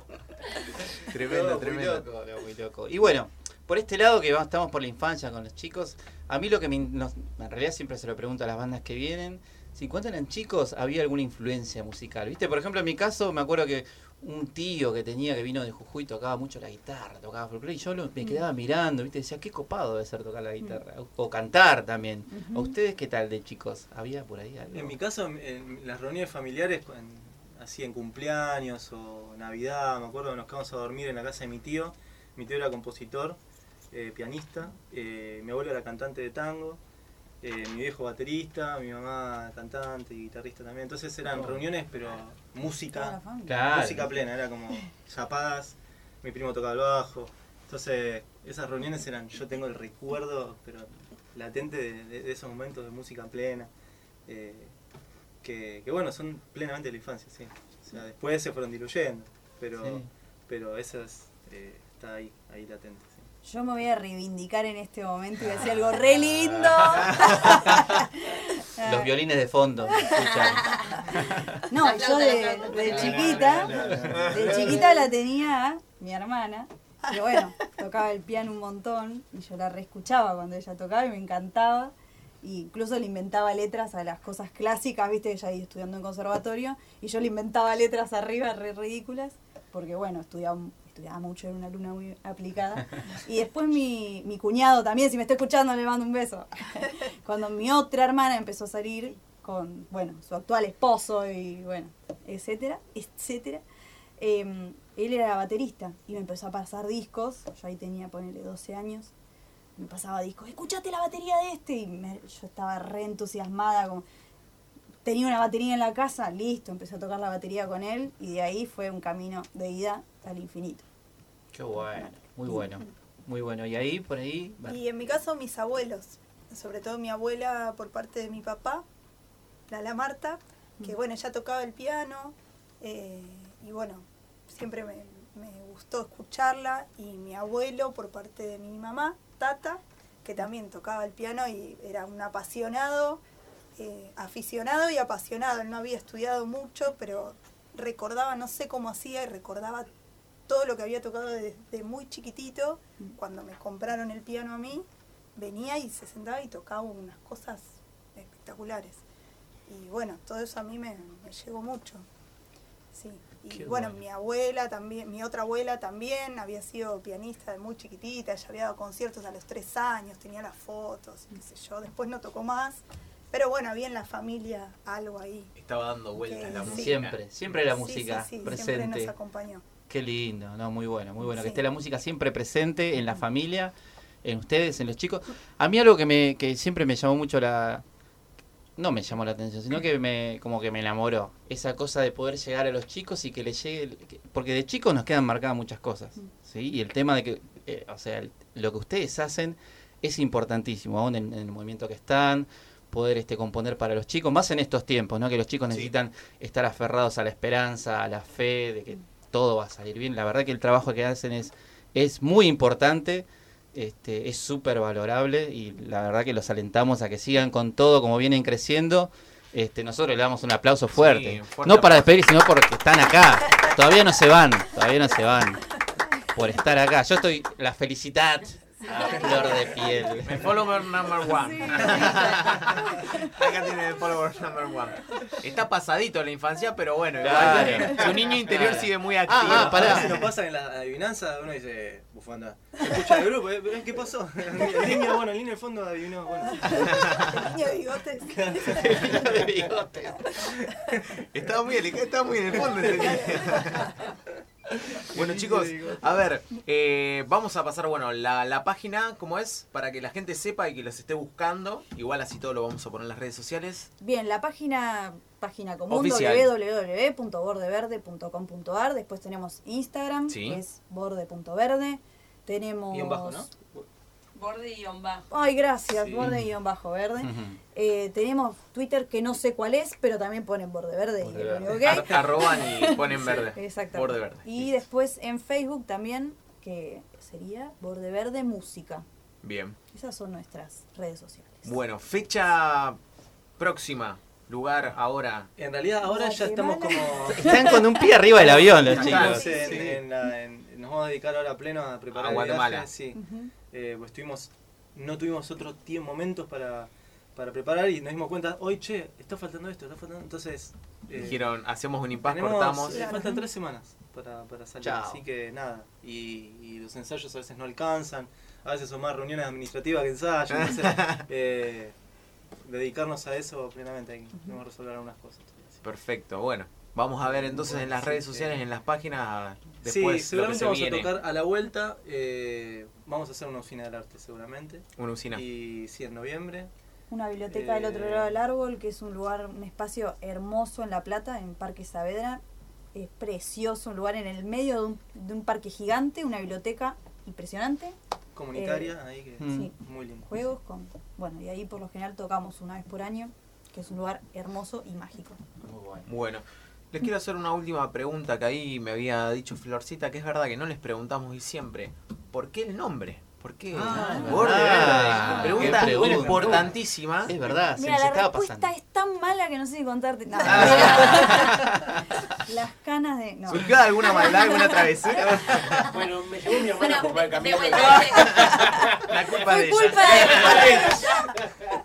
Tremendo, No, muy tremendo. loco, no, muy loco. Y bueno, por este lado que estamos por la infancia con los chicos, a mí lo que me, nos- en realidad siempre se lo pregunto a las bandas que vienen, si cuando eran chicos había alguna influencia musical. Viste, por ejemplo, en mi caso me acuerdo que un tío que tenía que vino de Jujuy tocaba mucho la guitarra, tocaba folclore y yo lo- me quedaba mirando, viste, decía, qué copado debe ser tocar la guitarra. O cantar también. ¿A ustedes qué tal de chicos? ¿Había por ahí algo? En mi caso, en, en las reuniones familiares, en- así en cumpleaños o Navidad, me acuerdo que nos quedamos a dormir en la casa de mi tío. Mi tío era compositor, eh, pianista, eh, mi abuelo era cantante de tango, eh, mi viejo baterista, mi mamá cantante y guitarrista también. Entonces eran Oh. reuniones, pero música. Claro. música plena, era como zapadas, mi primo tocaba el bajo. Entonces esas reuniones eran, yo tengo el recuerdo, pero latente de, de- de esos momentos de música plena. Que, que bueno, son plenamente de la infancia, sí. O sea, después se fueron diluyendo, pero, Sí. pero eso es, eh, está ahí, ahí latente. sí. Yo me voy a reivindicar en este momento y voy a decir algo re lindo. Los violines de fondo. No, La yo de, la de chiquita, de chiquita la tenía mi hermana, que bueno, tocaba el piano un montón y yo la reescuchaba cuando ella tocaba y me encantaba. Y incluso le inventaba letras a las cosas clásicas, viste, ella ahí estudiando en conservatorio, y yo le inventaba letras arriba re ridículas, porque bueno, estudiaba, estudiaba mucho, era una luna muy aplicada. Y después mi, mi cuñado también, si me está escuchando, le mando un beso. Cuando mi otra hermana empezó a salir con, bueno, su actual esposo y bueno, etcétera, etcétera, eh, él era baterista y me empezó a pasar discos, yo ahí tenía, ponele, 12 años, me pasaba discos, escuchate la batería de este, y me- yo estaba re entusiasmada, como, tenía una batería en la casa, listo, empecé a tocar la batería con él y de ahí fue un camino de ida al infinito. Qué bueno, muy bueno, muy bueno. Y ahí, por ahí, Y en mi caso, mis abuelos, sobre todo mi abuela por parte de mi papá, Lala Marta, que bueno, ella tocaba el piano eh, y bueno, siempre me, me gustó escucharla. Y mi abuelo por parte de mi mamá, Tata, que también tocaba el piano y era un apasionado, eh, aficionado y apasionado. Él no había estudiado mucho, pero recordaba, no sé cómo hacía, y recordaba todo lo que había tocado desde muy chiquitito. Cuando me compraron el piano a mí, venía y se sentaba y tocaba unas cosas espectaculares. Y bueno, todo eso a mí me, me llegó mucho. Sí. Y Qué bueno, bueno. mi abuela también, mi otra abuela también había sido pianista de muy chiquitita, ella había dado conciertos a los tres años, tenía las fotos, qué sé yo, después no tocó más, pero bueno, había en la familia algo ahí. Estaba dando vueltas la Sí. música. siempre, siempre la música sí, sí, Siempre presente. nos acompañó. Qué lindo, no, muy bueno, muy bueno. Que esté la música siempre presente en la familia, en ustedes, en los chicos. A mí algo que me que siempre me llamó mucho la no me llamó la atención, sino que me como que me enamoró. Esa cosa de poder llegar a los chicos y que les llegue que- porque de chicos nos quedan marcadas muchas cosas, ¿sí? Y el tema de que eh, o sea, el- lo que ustedes hacen es importantísimo, aún en, en el movimiento que están, poder este componer para los chicos, más en estos tiempos, ¿no? Que los chicos necesitan estar aferrados a la esperanza, a la fe de que todo va a salir bien. La verdad que el trabajo que hacen es, es muy importante, este, es súper valorable y la verdad que los alentamos a que sigan con todo como vienen creciendo. Este, nosotros le damos un aplauso fuerte. fuerte no para despedir, sino porque están acá. Todavía no se van, todavía no se van. Por estar acá. Yo estoy, la felicidad a flor de piel. Me follower number one. Acá tiene el follower number one. Está pasadito la infancia, pero bueno, igual su niño interior Claro. sigue muy activo. Ah, pará. Se nos pasa en la adivinanza, uno dice, bufanda. Se escucha el grupo, ¿eh? ¿qué pasó? El niño, bueno, el niño del fondo adivinó, bueno. El niño de bigotes. de bigotes. Estaba muy, estaba muy en el fondo ese niño. Bueno chicos, a ver, eh, vamos a pasar, bueno, la, la página, ¿cómo es? Para que la gente sepa y que los esté buscando. Igual así todo lo vamos a poner en las redes sociales. Bien, la página página común Oficial. www.bordeverde.com.ar. Después tenemos Instagram, Sí. que es borde.verde. Tenemos. Bajo, ¿no? Borde guion bajo. Ay, gracias, Sí. borde guion bajo verde. Eh, tenemos Twitter que no sé cuál es, pero también ponen borde verde. y le pongo ok. Ar- arroban y ponen verde. Exactamente. Borde verde. Y después en Facebook también, que sería Borde Verde Música. Bien. Esas son nuestras redes sociales. Bueno, fecha próxima, lugar, ahora. En realidad ahora ya estamos como... Están con un pie arriba del avión los chicos. en- en la- en- nos vamos a dedicar ahora a pleno a preparar A el Guatemala. viaje, sí. Eh, pues tuvimos, no tuvimos otros tiempo, momentos para, para preparar y nos dimos cuenta, hoy che, está faltando esto, está faltando... Entonces... eh, Dijeron, hacemos un impas, tenemos- cortamos. eh, faltan tres semanas para, para salir, Chao. así que nada. Y, y los ensayos a veces no alcanzan, a veces son más reuniones administrativas que ensayos. Entonces, eh, dedicarnos a eso plenamente, hay que resolver algunas cosas. Perfecto, bueno. Vamos a ver entonces en las redes sociales, en las páginas, después sí, lo que seguramente se vamos viene. a tocar a la vuelta. eh, vamos a hacer una usina del arte, seguramente. Una usina. Y sí, en noviembre. Una biblioteca del otro Eh, lado del árbol, que es un lugar, un espacio hermoso en La Plata, en Parque Saavedra. Es precioso, un lugar en el medio de un, de un parque gigante, una biblioteca impresionante. Comunitaria, Eh, ahí que sí. muy lindo. Juegos con. Bueno, y ahí por lo general tocamos una vez por año, que es un lugar hermoso y mágico. Bueno, les quiero hacer una última pregunta que ahí me había dicho Florcita, que es verdad que no les preguntamos y siempre. ¿Por qué el nombre? ¿Por qué? Ah, Borde verdad. Verde. Qué Pregunta pregunta. importantísima. Es verdad, se Mira, la estaba respuesta pasando. es tan mala que no sé si contarte. No, Las canas de. No. ¿Surgió alguna maldad, alguna travesura? Bueno, me llevó mi hermana por el camino. La culpa de culpa ella.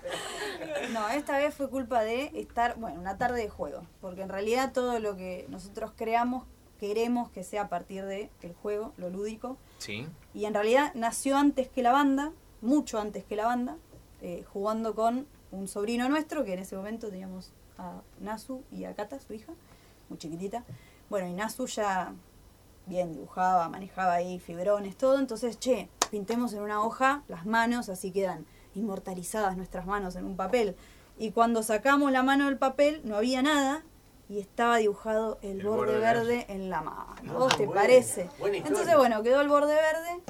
de No, esta vez fue culpa de estar, bueno, una tarde de juego. Porque en realidad todo lo que nosotros creamos, queremos que sea a partir del el juego, lo lúdico. Sí. Y en realidad nació antes que la banda, mucho antes que la banda, eh, jugando con un sobrino nuestro, que en ese momento teníamos a Nasu y a Kata, su hija, muy chiquitita. Bueno, y Nasu ya bien dibujaba, manejaba ahí fibrones, todo. Entonces, che, pintemos en una hoja las manos, así quedan inmortalizadas nuestras manos en un papel. Y cuando sacamos la mano del papel, no había nada y estaba dibujado el, El borde borde verde en la mano. Ah, ¿Vos te buena, parece? buena. Entonces, bueno, quedó el borde verde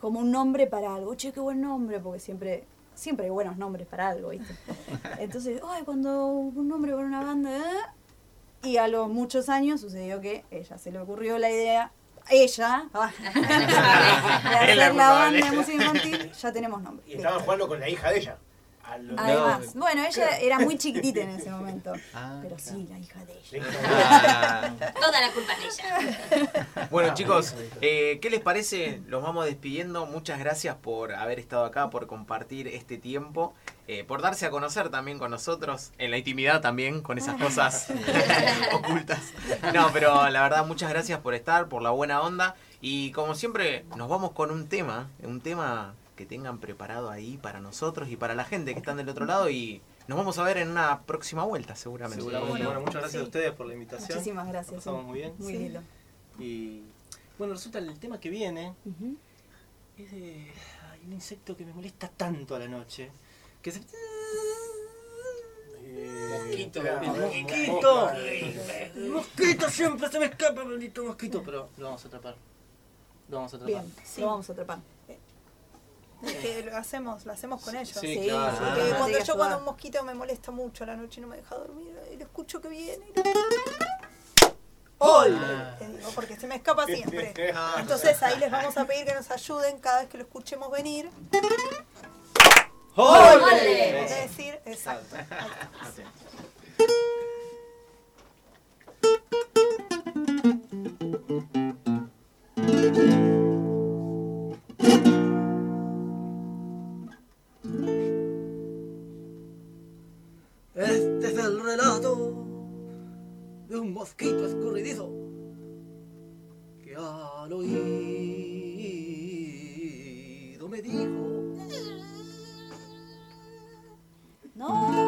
como un nombre para algo. Che, qué buen nombre, porque siempre, siempre hay buenos nombres para algo, ¿viste? Entonces, ay, cuando un nombre para una banda. ¿eh? Y a los muchos años sucedió que ella se le ocurrió la idea, ella, ah, de Es la hacer la banda de música infantil, ya tenemos nombre. Y estaban jugando con la hija de ella. A lo- Además, bueno, ella era muy chiquitita en ese momento. Ah, pero sí, la hija de ella. Ah. Toda la culpa es de ella. Bueno chicos, eh, ¿qué les parece? Los vamos despidiendo. Muchas gracias por haber estado acá, por compartir este tiempo, eh, por darse a conocer también con nosotros, en la intimidad también, con esas cosas ocultas. No, pero la verdad, muchas gracias por estar, por la buena onda. Y como siempre, nos vamos con un tema, un tema que tengan preparado ahí para nosotros y para la gente que están del otro lado. Y nos vamos a ver en una próxima vuelta, seguramente. Seguramente. Bueno, muchas gracias Sí. a ustedes por la invitación. Muchísimas gracias. La pasamos sí. muy bien. Muy Sí. lindo. Y bueno, resulta el tema que viene es de hay un insecto que me molesta tanto a la noche. Que se. Mosquito, mosquito. Mosquito siempre se me escapa, maldito mosquito. Pero lo vamos a atrapar. Lo vamos a atrapar. Bien, lo vamos a atrapar. Es que lo hacemos, lo hacemos con ellos. Sí, Sí, claro. Porque Ah. cuando yo cuando un mosquito me molesta mucho a la noche y no me deja dormir, y lo escucho que viene. ¡Hoy! Te digo, porque se me escapa siempre. Entonces ahí les vamos a pedir que nos ayuden cada vez que lo escuchemos venir. ¡Ole! Es decir, exacto. Este mosquito escurridizo que al oído me dijo Donde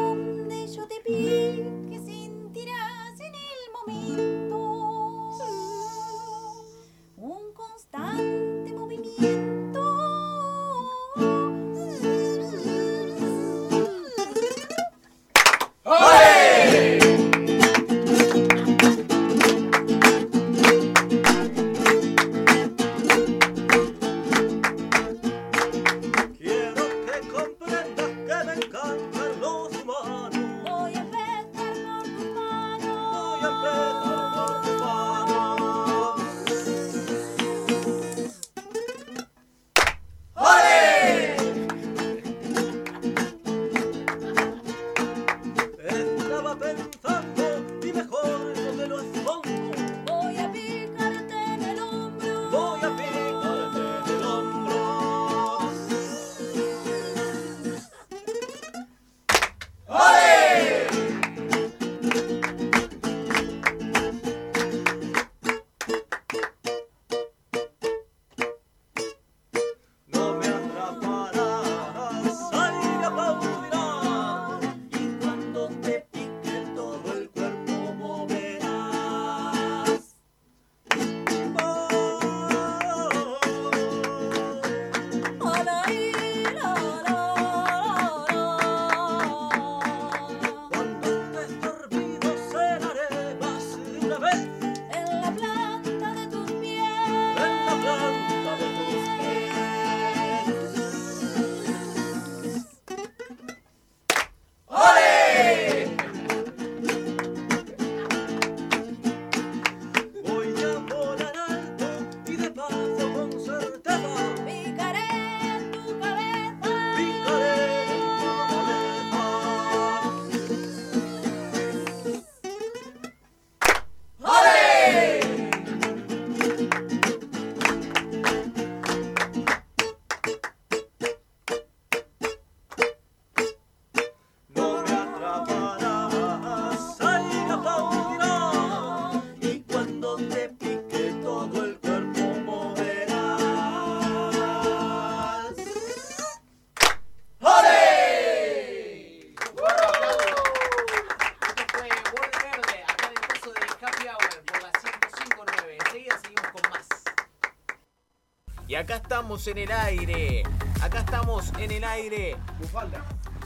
estamos en el aire. Acá estamos en el aire.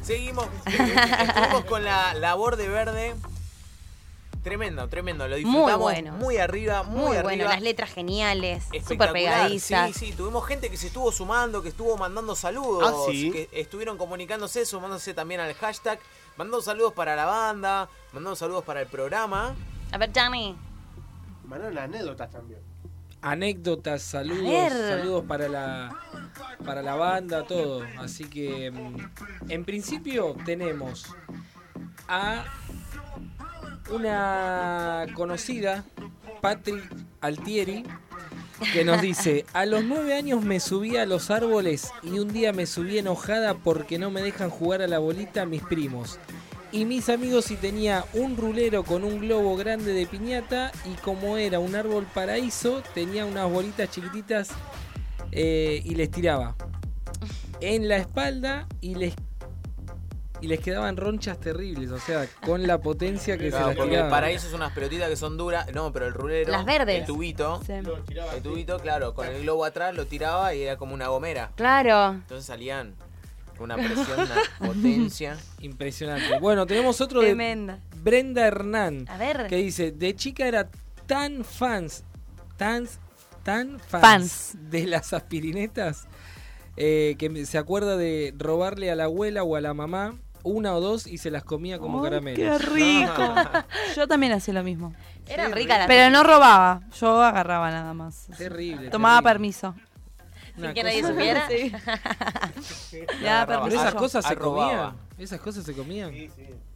Seguimos, estuvimos con la labor de verde. Tremendo, tremendo. Lo Muy disfrutamos bueno. muy arriba, muy, Muy arriba. bueno, las letras geniales, súper pegadizas. Sí, sí, tuvimos gente que se estuvo sumando, que estuvo mandando saludos, Ah, ¿sí? que estuvieron comunicándose, sumándose también al hashtag, mandando saludos para la banda, mandando saludos para el programa. A ver, Johnny. Mandaron anécdotas también. Anécdotas, saludos, saludos para la para la banda, todo. Así que mm, en principio tenemos a una conocida, Patrick Altieri, que nos dice, a los nueve años me subí a los árboles y un día me subí enojada porque no me dejan jugar a la bolita mis primos. Y mis amigos y tenía un rulero con un globo grande de piñata y como era un árbol paraíso, tenía unas bolitas chiquititas eh, y les tiraba en la espalda y les y les quedaban ronchas terribles, o sea, con la potencia que Claro, se las porque el tiraba. paraíso es unas pelotitas que son duras. No, pero el rulero. Las verdes. El tubito. Sí. El tubito, claro, con el globo atrás lo tiraba y era como una gomera. Claro. Entonces salían una presión, una potencia. Impresionante. Bueno, tenemos otro de. Brenda Hernán. A ver. Que dice, de chica era tan fans, tan, tan fans, Fans. de las aspirinetas, eh, que se acuerda de robarle a la abuela o a la mamá una o dos y se las comía como Ay, caramelos. ¡Qué rico! Yo también hacía lo mismo. Eran ricas las Pero no robaba, yo agarraba nada más. Terrible. Tomaba terrible. permiso. Una que nadie supiera. Sí. Ya, pero esas cosas se Arrobaba. comían. Esas cosas se comían.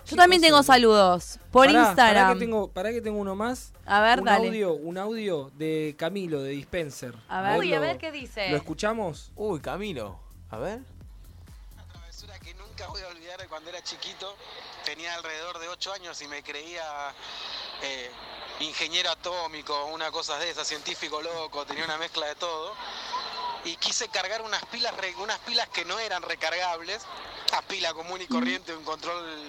Yo también tengo saludos por Pará, Instagram. Pará que, tengo, pará que tengo uno más. A ver, un dale. Audio, un audio de Camilo, de Dispenser. A ver. Uy, a lo- ver qué dice. ¿Lo escuchamos? Uy, Camilo. A ver. Nunca voy a olvidar de cuando era chiquito, tenía alrededor de 8 años y me creía eh, ingeniero atómico, una cosa de esas, científico loco, tenía una mezcla de todo. Y quise cargar unas pilas, unas pilas que no eran recargables, a pila común y corriente, un control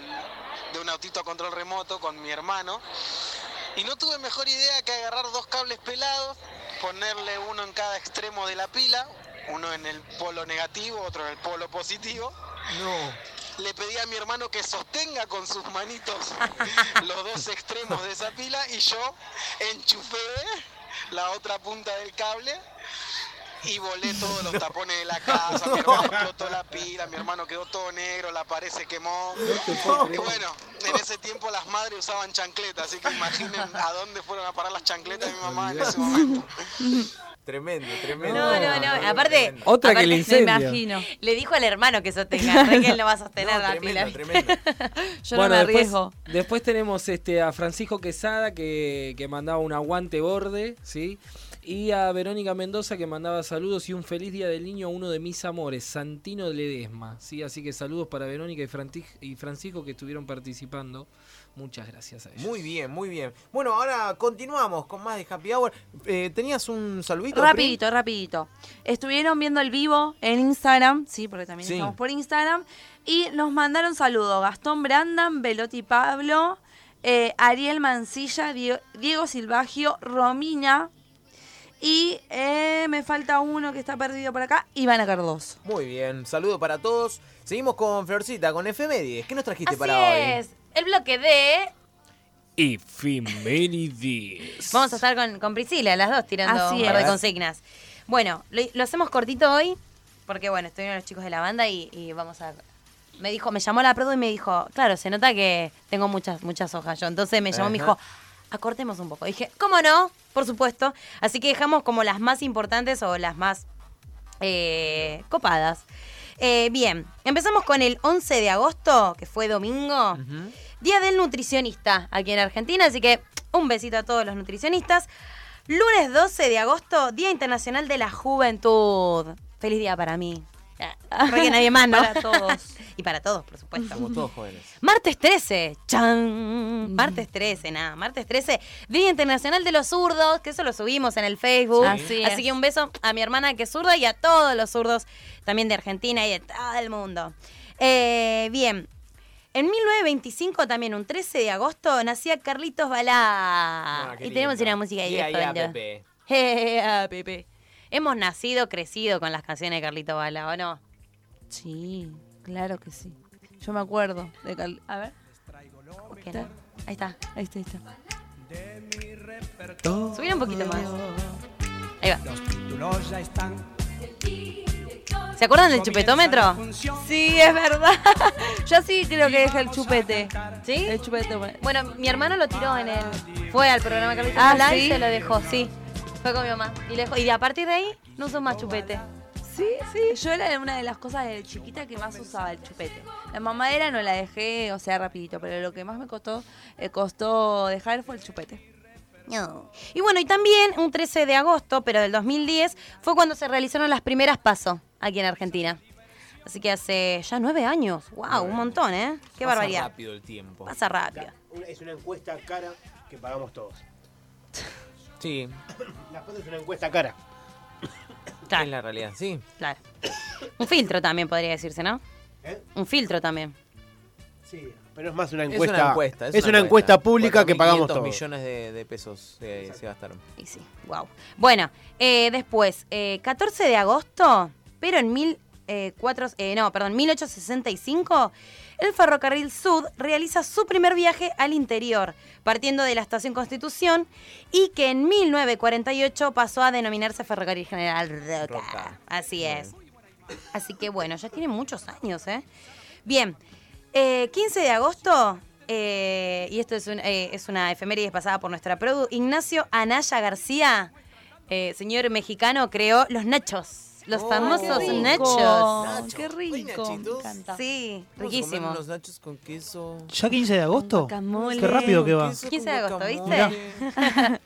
de un autito a control remoto con mi hermano. Y no tuve mejor idea que agarrar dos cables pelados, ponerle uno en cada extremo de la pila, uno en el polo negativo, otro en el polo positivo. No. Le pedí a mi hermano que sostenga con sus manitos los dos extremos de esa pila y yo enchufé la otra punta del cable y volé todos los tapones de la casa. Mi hermano explotó la pila, mi hermano quedó todo negro, la pared se quemó. Y bueno, en ese tiempo las madres usaban chancletas, así que imaginen a dónde fueron a parar las chancletas de mi mamá en ese momento. Tremendo, tremendo. No, no, no. Aparte, Otra que le me incendia. imagino. Le dijo al hermano que sostenga, que él no va a sostener No, la tremendo, pila. tremendo. Yo Bueno, no me después, arriesgo. después tenemos este a Francisco Quesada que, que mandaba un aguante borde, ¿sí? Y a Verónica Mendoza que mandaba saludos y un feliz día del niño a uno de mis amores, Santino de Ledesma, ¿sí? Así que saludos para Verónica y, Francisco que estuvieron participando. Muchas gracias a ellos. Muy bien, muy bien. Bueno, ahora continuamos con más de Happy Hour. Eh, ¿Tenías un saludito? Rapidito, rapidito. Estuvieron viendo el vivo en Instagram, sí, porque también Sí. estamos por Instagram, y nos mandaron saludos. Gastón Brandan, Velotti Pablo, eh, Ariel Mancilla, Diego Silvagio, Romina, y eh, me falta uno que está perdido por acá, Ivana Cardoso. Muy bien, saludo para todos. Seguimos con Florcita, con efemérides. ¿Qué nos trajiste Así para hoy? es. El bloque de. Efemérides. Vamos a estar con, con Priscila, las dos tirando Así un par de consignas. Bueno, lo, lo hacemos cortito hoy, porque bueno, estuvieron los chicos de la banda y, y vamos a. Me dijo, me llamó la produ y me dijo, claro, se nota que tengo muchas, muchas hojas yo. Entonces me llamó y me dijo, acortemos un poco. Dije, ¿cómo no? Por supuesto. Así que dejamos como las más importantes o las más eh, copadas. Eh, bien, empezamos con el 11 de agosto, que fue domingo. Día del nutricionista aquí en Argentina, así que un besito a todos los nutricionistas. Lunes 12 de agosto, Día Internacional de la Juventud. Feliz día para mí. Que nadie más, ¿no? Para todos. y para todos, por supuesto. Somos todos jóvenes. Martes 13, chan. Martes 13, nada. Martes 13, Día Internacional de los Zurdos, que eso lo subimos en el Facebook. Así que un beso a mi hermana que es zurda y a todos los zurdos también de Argentina y de todo el mundo. Eh, bien. En 1925, también un 13 de agosto, nacía Carlitos Balá. Ah, y tenemos lindo. una música ahí Yeah, yeah. Pepe. Yeah, Pepe. Hemos nacido, crecido con las canciones de Carlito Bala, ¿o no? Sí, claro que sí. Yo me acuerdo de Carl- A ver. ¿Qué no? Ahí está. Ahí está, ahí está. Subir un poquito más. Ahí va. ¿Se acuerdan del chupetómetro? Sí, es verdad. Yo sí creo que es el chupete. ¿Sí? El chupete. bueno. Bueno, mi hermano lo tiró en el. Fue al programa de Carlito Ah, Bala y ¿sí? se lo dejó, sí. Fue con mi mamá. Y, y a partir de ahí no usó más chupete. Sí, sí. Yo era una de las cosas de chiquita que más usaba el chupete. La mamadera no la dejé, o sea, rapidito, pero lo que más me costó, eh, costó dejar fue el chupete. No. Y bueno, y también un 13 de agosto, pero del 2010, fue cuando se realizaron las primeras pasos aquí en Argentina. Así que hace ya nueve años. ¡Wow! Un montón, ¿eh? ¡Qué Pasa barbaridad! rápido el tiempo. Pasa rápido. Es una encuesta cara que pagamos todos. Sí, La foto es una encuesta cara. es la realidad, sí. Claro. Un filtro también podría decirse, ¿no? ¿Eh? Un filtro también. Sí, pero es más una Es encuesta. una encuesta. es una encuesta pública que pagamos 4.500 todos. millones de, de pesos se, se gastaron. Y sí, wow. Bueno, eh, después, eh, 14 de agosto, pero en mil, eh, cuatro- eh, no, perdón, 1865, el ferrocarril Sud realiza su primer viaje al interior, partiendo de la estación Constitución, y que en 1948 pasó a denominarse Ferrocarril General Roca. Roca. Así es. Así que bueno, ya tiene muchos años, ¿eh? Bien, eh, 15 de agosto, eh, y esto es, un- eh, es una efeméride pasada por nuestra produ, Ignacio Anaya García, eh, señor mexicano, creó los nachos. Los Oh, famosos qué nachos. Nacho. Qué rico. Sí, riquísimo. unos nachos con queso. ¿Ya 15 de agosto? Qué rápido que va. Queso 15 de agosto, ¿viste?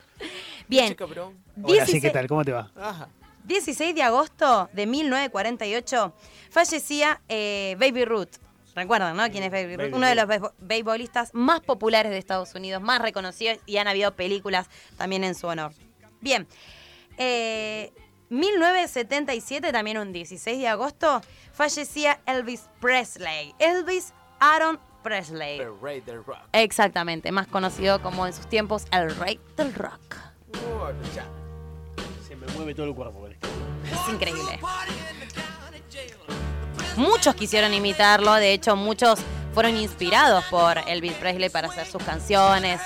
Bien. Hola, 16 sí, ¿qué tal? ¿Cómo te va? Ajá. 16 de agosto de 1948 fallecía eh, Baby Ruth. ¿Recuerdan, no? ¿Quién es Baby Ruth? Uno de los beisbo- beisbolistas más populares de Estados Unidos, más reconocidos y han habido películas también en su honor. Bien. Eh, 1977, también un 16 de agosto, fallecía Elvis Presley. Elvis Aaron Presley. El rey del rock. Exactamente, más conocido como en sus tiempos el rey del rock. Se me mueve todo el cuerpo. Es increíble. Muchos quisieron imitarlo, de hecho muchos fueron inspirados por Elvis Presley para hacer sus canciones.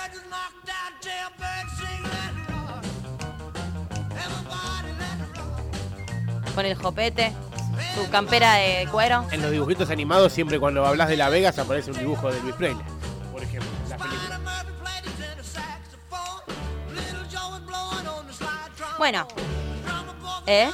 Con el jopete, su campera de cuero. En los dibujitos animados, siempre cuando hablas de La Vegas aparece un dibujo de Luis Presley. Por ejemplo, en las películas. Bueno, ¿eh?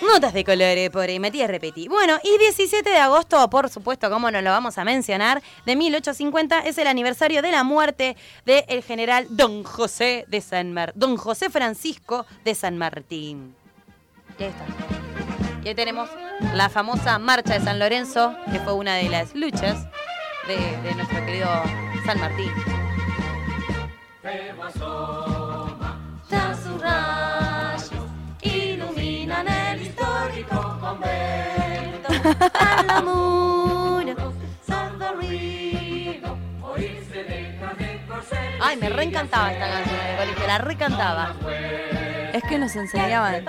Notas de colores por ahí, metí y repetí. Bueno, y 17 de agosto, por supuesto, como no lo vamos a mencionar, de 1850 es el aniversario de la muerte del general Don José de San Mar Don José Francisco de San Martín. Y ahí está. Y ahí tenemos la famosa marcha de San Lorenzo, que fue una de las luchas de, de nuestro querido San Martín. Ay, me reencantaba esta canción en el colegio, la recantaba. Es que nos enseñaban.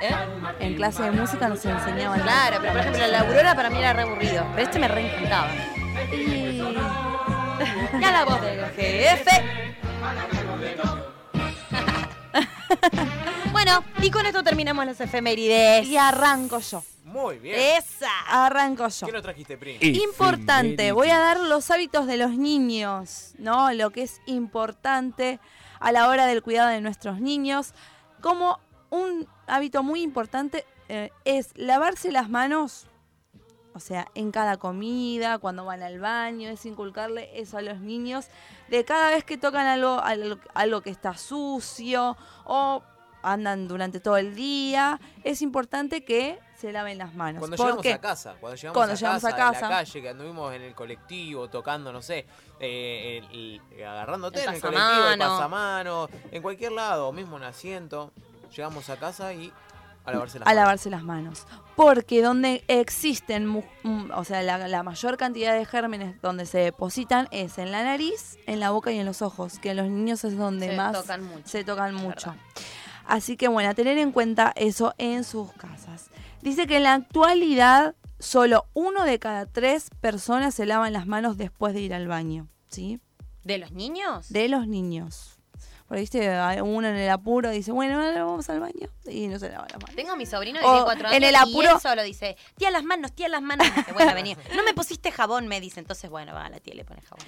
¿Eh? En clase de música nos enseñaban. Claro, pero por ejemplo la Aurora para mí era re aburrido, pero este me reencantaba. Y... Ya la voz del jefe. bueno, y con esto terminamos las efemérides. Y arranco yo. Muy bien. Esa. Arranco yo. ¿Qué nos trajiste, Pri? Importante, voy a dar los hábitos de los niños, ¿no? Lo que es importante a la hora del cuidado de nuestros niños. Como un hábito muy importante eh, es lavarse las manos, o sea, en cada comida, cuando van al baño, es inculcarle eso a los niños, de cada vez que tocan algo, algo, algo que está sucio o andan durante todo el día, es importante que se laven las manos. Cuando ¿Por llegamos qué? a casa, cuando llegamos, Cuando a, llegamos casa, a casa. en la calle, que anduvimos en el colectivo tocando, no sé, eh, el- el- agarrándote El en el colectivo, el pasamano. pasamano, en cualquier lado, mismo en asiento, llegamos a casa y a lavarse las a manos. lavarse las manos. Porque donde existen, mu- mm, o sea, la, la mayor cantidad de gérmenes donde se depositan es en la nariz, en la boca y en los ojos, que en los niños es donde Se más tocan mucho, se tocan mucho. Así que bueno, a tener en cuenta eso en sus casas. Dice que en la actualidad solo uno de cada tres personas se lavan las manos después de ir al baño. ¿Sí? ¿De los niños? De los niños. Porque viste, uno en el apuro dice, bueno, ahora vamos al baño. Y no se lava las manos. Tengo a mi sobrino de tiene cuatro años en el y apuro- él solo dice, tía las manos, tía las manos. Dice, bueno, vení. No me pusiste jabón, me dice. Entonces, bueno, va, la tía le pone jabón.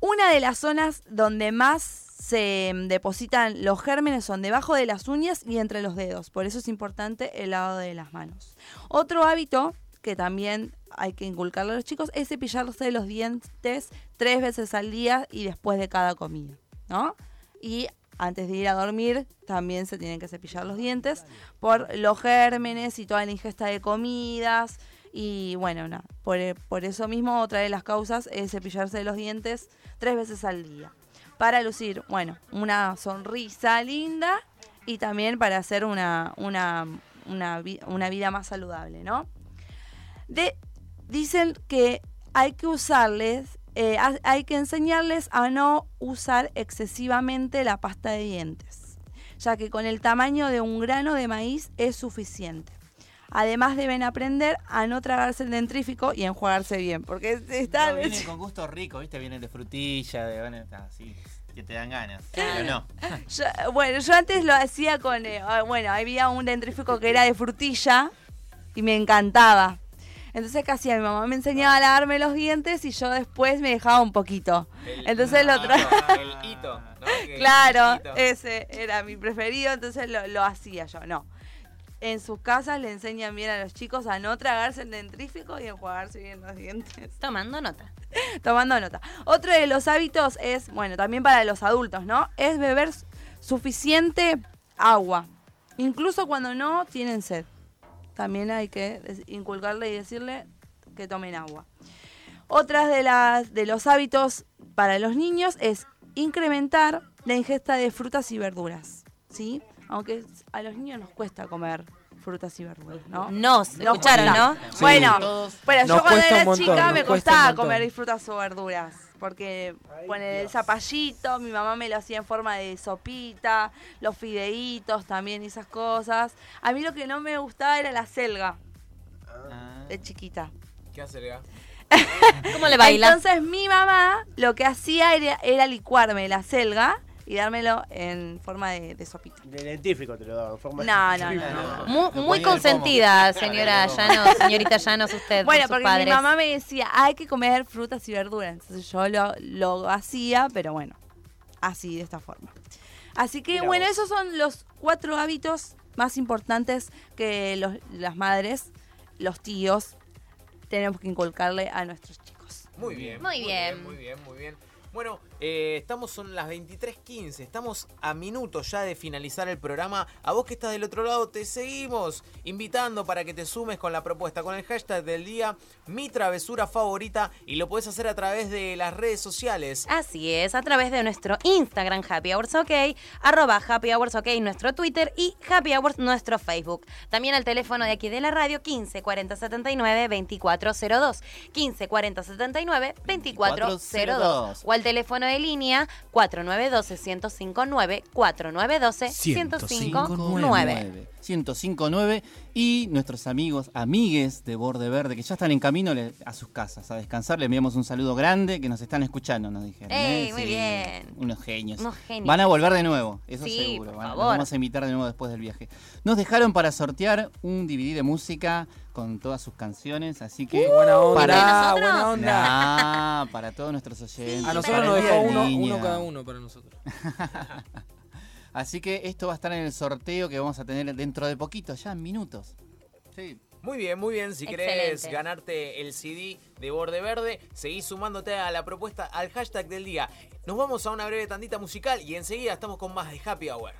Una de las zonas donde más se depositan los gérmenes son debajo de las uñas y entre los dedos. Por eso es importante el lavado de las manos. Otro hábito que también hay que inculcarle a los chicos es cepillarse los dientes tres veces al día y después de cada comida, ¿no? Y antes de ir a dormir también se tienen que cepillar los dientes por los gérmenes y toda la ingesta de comidas. Y bueno, nada, por, por eso mismo otra de las causas es cepillarse los dientes tres veces al día. Para lucir, bueno, una sonrisa linda y también para hacer una, una, una, vi- una vida más saludable, ¿no? Dicen que hay que usarles, eh, ha- hay que enseñarles a no usar excesivamente la pasta de dientes, ya que con el tamaño de un grano de maíz es suficiente. Además deben aprender a no tragarse el dentrífico y enjuagarse bien, porque está... No, vienen con gusto rico, ¿viste? Vienen de frutilla, de bueno, así, que te dan ganas. Pero no. Yo- bueno, yo antes lo hacía con, eh, ah, bueno, había un dentrífico que era de frutilla y me encantaba. Entonces, ¿qué hacía? Mi mamá me enseñaba a lavarme los dientes y yo después me dejaba un poquito. Entonces lo tra- El hito, Claro, hito. ese era mi preferido, entonces lo, lo hacía yo, no. En sus casas le enseñan bien a los chicos a no tragarse el dentrífico y enjuagarse bien los dientes. Tomando nota. Tomando nota. Otro de los hábitos es, bueno, también para los adultos, ¿no? Es beber suficiente agua, incluso cuando no tienen sed. También hay que inculcarle y decirle que tomen agua. Otras de las de los hábitos para los niños es incrementar la ingesta de frutas y verduras, ¿sí? Aunque a los niños nos cuesta comer frutas y verduras, ¿no? Nos, escucharon, cuesta. ¿no? Sí. Bueno, Nos yo cuando era montón, chica me costaba comer frutas o verduras. Porque poner el zapallito, mi mamá me lo hacía en forma de sopita, los fideitos también y esas cosas. A mí lo que no me gustaba era la selga. De chiquita. ¿Qué hace, Lea? ¿Cómo le baila? Entonces mi mamá lo que hacía era, era licuarme la selga y dármelo en forma de, de sopita. De dentífrico te lo daba en forma No, no, no, no. Muy, muy consentida, señora Llanos, señorita Llanos, usted. Bueno, porque padres. mi mamá me decía, hay que comer frutas y verduras. Entonces yo lo, lo hacía, pero bueno, así, de esta forma. Así que bueno, vos. esos son los cuatro hábitos más importantes que los- las madres, los tíos, tenemos que inculcarle a nuestros chicos. Muy bien. Muy bien. Muy bien, muy bien. Bueno, eh, estamos, son las 23.15, estamos a minutos ya de finalizar el programa. A vos que estás del otro lado, te seguimos invitando para que te sumes con la propuesta, con el hashtag del día, mi travesura favorita, y lo podés hacer a través de las redes sociales. Así es, a través de nuestro Instagram Happy Hours OK, arroba Happy Hours OK nuestro Twitter y Happy Hours nuestro Facebook. También al teléfono de aquí de la radio 15 40 79 2402. 15 40 79 2402. O al teléfono de línea 4912 1059 4912 1059. 1059 y nuestros amigos, amigues de Borde Verde que ya están en camino a sus casas a descansar. Le enviamos un saludo grande que nos están escuchando, nos dijeron. ¡Ey, ¿eh? muy bien! Unos genios. Unos genios. Van a volver de nuevo, eso Sí, seguro. por los vamos a invitar de nuevo después del viaje. Nos dejaron para sortear un DVD de música con todas sus canciones, así que buena onda, para buena onda. Nah, para todos nuestros oyentes. A nosotros nos dejó uno, uno cada uno para nosotros. Así que esto va a estar en el sorteo que vamos a tener dentro de poquito, ya en minutos. Sí. Muy bien, muy bien. Si querés Excelente. ganarte el CD de Borde Verde, seguís sumándote a la propuesta, al hashtag del día. Nos vamos a una breve tandita musical y enseguida estamos con más de Happy Hour.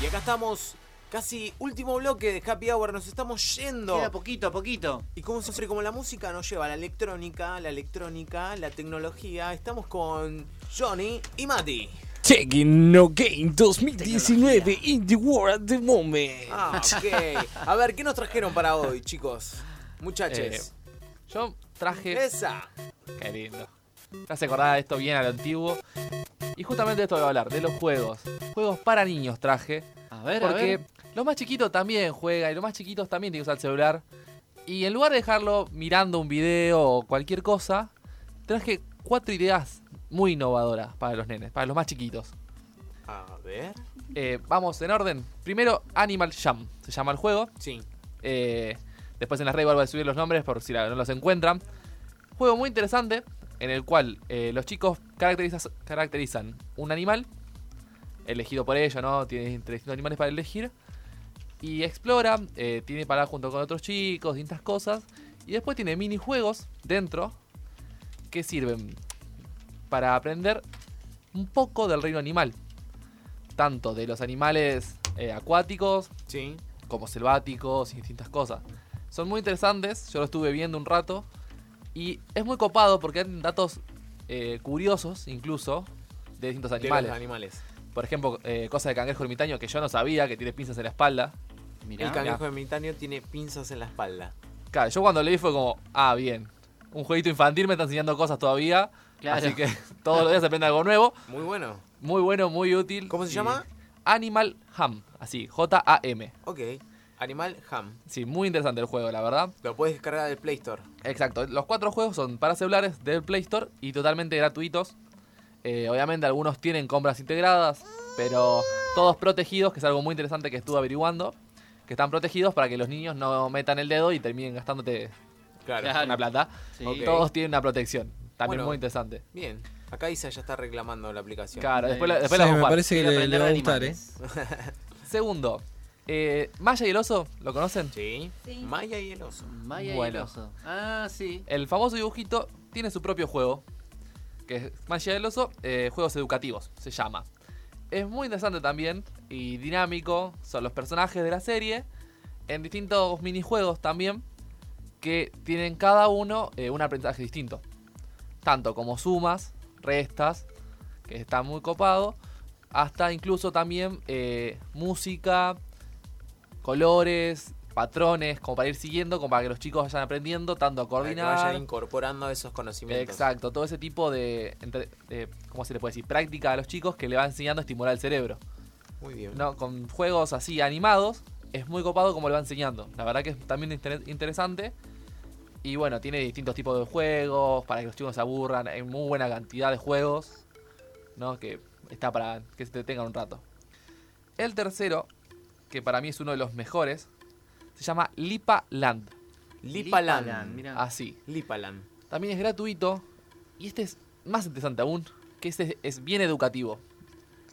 Y acá estamos, casi último bloque de Happy Hour, nos estamos yendo. Queda poquito, poquito. Y como siempre, como la música nos lleva a la electrónica, la electrónica, la tecnología, estamos con Johnny y Mati. Checking No Game 2019 in the world at the moment. Ah, ok. A ver, ¿qué nos trajeron para hoy, chicos? Muchachos. Eh, yo traje. Esa. Qué lindo. Me hace acordar esto bien a lo antiguo. Y justamente de esto voy a hablar, de los juegos. Juegos para niños traje. A ver, a porque ver. los más chiquitos también juegan y los más chiquitos también tienen que usar el celular. Y en lugar de dejarlo mirando un video o cualquier cosa, traje cuatro ideas muy innovadoras para los nenes, para los más chiquitos. A ver. Eh, vamos en orden. Primero, Animal Jam. Se llama el juego. Sí. Eh, después en las redes voy a subir los nombres por si no los encuentran. Juego muy interesante en el cual eh, los chicos caracteriza- caracterizan un animal elegido por ellos, ¿no? Tiene distintos animales para elegir. Y explora, eh, tiene para junto con otros chicos, distintas cosas. Y después tiene minijuegos dentro que sirven para aprender un poco del reino animal. Tanto de los animales eh, acuáticos como selváticos y distintas cosas. Son muy interesantes, yo lo estuve viendo un rato. Y es muy copado porque hay datos eh, curiosos incluso de distintos De animales. animales. Por ejemplo, eh, cosa de cangrejo ermitaño que yo no sabía que tiene pinzas en la espalda. el cangrejo ermitaño tiene pinzas en la espalda. Claro, yo cuando leí fue como, ah, bien. Un jueguito infantil me está enseñando cosas todavía. Claro. Así que todos los días se aprende algo nuevo. Muy bueno. Muy bueno, muy útil. ¿Cómo se Y- llama? Animal Ham. Así, J-A-M. Ok. Animal Ham. Sí, muy interesante el juego, la verdad. Lo puedes descargar del Play Store. Exacto. Los cuatro juegos son para celulares del Play Store y totalmente gratuitos. Eh, obviamente algunos tienen compras integradas, pero todos protegidos, que es algo muy interesante que estuve averiguando. Que están protegidos para que los niños no metan el dedo y terminen gastándote Claro. una plata. Sí. Todos tienen una protección. También Bueno, muy interesante. Bien. Acá Isa ya está reclamando la aplicación. Claro, después la- después la Sí, vamos a me jugar. parece que le, le va a gustar, animales. Segundo, eh, Maya y el oso, ¿lo conocen? Sí. Maya y el oso. Maya y Bueno. el oso. Ah, sí. El famoso dibujito tiene su propio juego, que es Maya y el oso, eh, juegos educativos, se llama. Es muy interesante también y dinámico, son los personajes de la serie, en distintos minijuegos también, que tienen cada uno eh, un aprendizaje distinto. Tanto como sumas, restas, que está muy copado, hasta incluso también eh, música, colores, patrones, como para ir siguiendo, como para que los chicos vayan aprendiendo, tanto a Para que coordinar. vayan incorporando esos conocimientos. Exacto, todo ese tipo de, entre- de, ¿cómo se le puede decir? Práctica a los chicos que le va enseñando a estimular el cerebro. Muy bien. No, con juegos así animados, es muy copado como le va enseñando. La verdad que es también inter- interesante. Y bueno, tiene distintos tipos de juegos para que los chicos no se aburran. Hay muy buena cantidad de juegos, ¿no? Que está para que se detengan un rato. El tercero, que para mí es uno de los mejores, se llama Lipa Land. Lipaland. Lipaland, mira. Así. Lipaland. También es gratuito. Y este es más interesante aún, que este es bien educativo.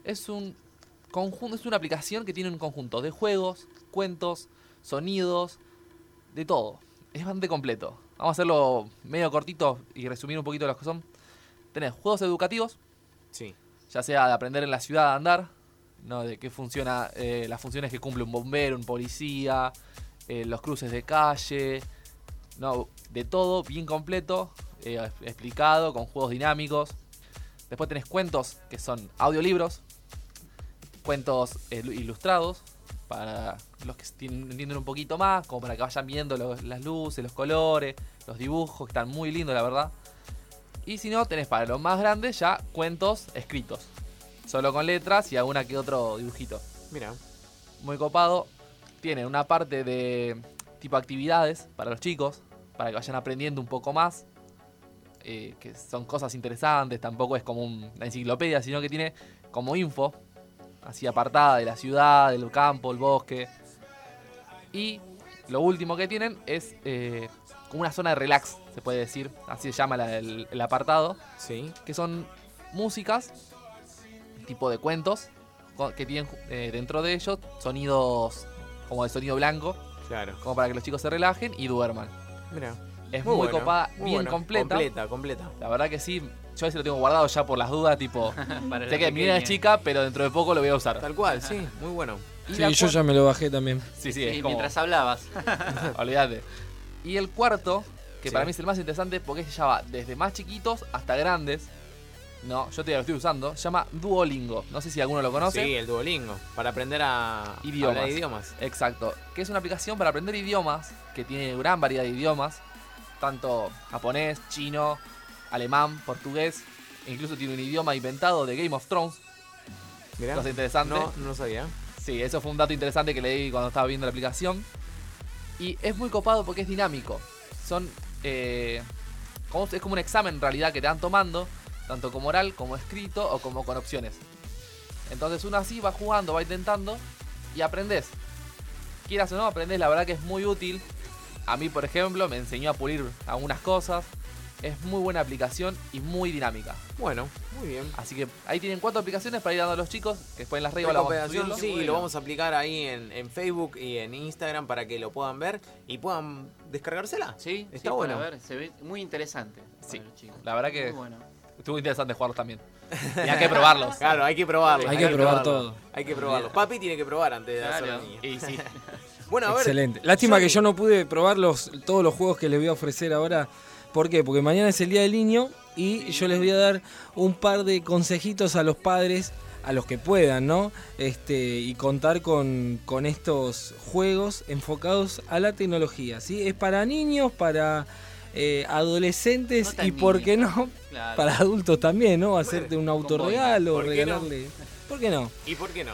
Es un conjunto, es una aplicación que tiene un conjunto de juegos, cuentos, sonidos, de todo. Es bastante completo. Vamos a hacerlo medio cortito y resumir un poquito las que son. Tenés juegos educativos. Sí. Ya sea de aprender en la ciudad a andar, ¿no? De qué funciona, eh, las funciones que cumple un bombero, un policía, eh, los cruces de calle, no, de todo, bien completo, eh, explicado, con juegos dinámicos. Después tenés cuentos que son audiolibros, cuentos ilustrados, para los que entienden un poquito más, como para que vayan viendo los- las luces, los colores, los dibujos, que están muy lindos, la verdad. Y si no, tenés para los más grandes ya cuentos escritos, solo con letras y alguna que otro dibujito. Mira. Muy copado. Tiene una parte de tipo actividades para los chicos, para que vayan aprendiendo un poco más. eh, que son cosas interesantes, tampoco es como un- una enciclopedia, sino que tiene como info, así apartada de la ciudad, del campo, el bosque. Y lo último que tienen es eh, como una zona de relax, se puede decir, así se llama la- el, el apartado. Sí. Que son músicas, tipo de cuentos, que tienen eh, dentro de ellos sonidos como de sonido blanco. Claro. Como para que los chicos se relajen y duerman. Mira. Es muy, bueno, copada, muy bien bueno. completa. Completa, completa. La verdad que sí. Yo ese lo tengo guardado ya por las dudas, tipo. Sé que mi nena es chica, pero dentro de poco lo voy a usar. Tal cual, sí, muy bueno. Y Sí, yo ya me lo bajé también. Sí, sí, Sí, es como... mientras hablabas. Olvídate. Y el cuarto, que Sí. para mí es el más interesante porque se llama desde más chiquitos hasta grandes. No, yo todavía lo estoy usando. Se llama Duolingo. No sé si alguno lo conoce. Sí, el Duolingo. Para aprender a idiomas. hablar idiomas. Exacto. Que es una aplicación para aprender idiomas, que tiene gran variedad de idiomas, tanto japonés, chino, alemán, portugués, incluso tiene un idioma inventado de Game of Thrones. Mirá. Cosa interesante. No, no lo sabía. Sí, eso fue un dato interesante que leí cuando estaba viendo la aplicación. Y es muy copado porque es dinámico. Son. eh, como- es como un examen en realidad que te van tomando, tanto como oral, como escrito o como con opciones. Entonces uno así va jugando, va intentando y aprendes. Quieras o no, aprendes. La verdad que es muy útil. A mí, por ejemplo, me enseñó a pulir algunas cosas. Es muy buena aplicación y muy dinámica. Bueno, muy bien. Así que ahí tienen cuatro aplicaciones para ir dando a los chicos. Que después en las redes vamos a subirlo. sí, lo vamos a aplicar ahí en, en Facebook y en Instagram para que lo puedan ver y puedan descargársela. Sí, está sí, bueno. para ver, se ve muy interesante. Sí, para los chicos. la verdad que Muy bueno. estuvo interesante jugarlos también. Y hay que probarlos. Claro, hay que probarlo. Hay que probar probarlo. todo. Hay que probarlo. Papi tiene que probar antes de Claro. Y sí. Bueno, a ver. Excelente. Lástima Johnny, que yo no pude probar los, todos los juegos que les voy a ofrecer ahora. ¿Por qué? Porque mañana es el Día del Niño y yo les voy a dar un par de consejitos a los padres, a los que puedan, ¿no? Este, y contar con, con estos juegos enfocados a la tecnología, ¿sí? Es para niños, para eh, adolescentes No y, ¿por qué niños, no? Claro. Para adultos también, ¿no? Hacerte un autorregalo, ¿por no? regalarle... ¿Por qué no? ¿Y por qué no?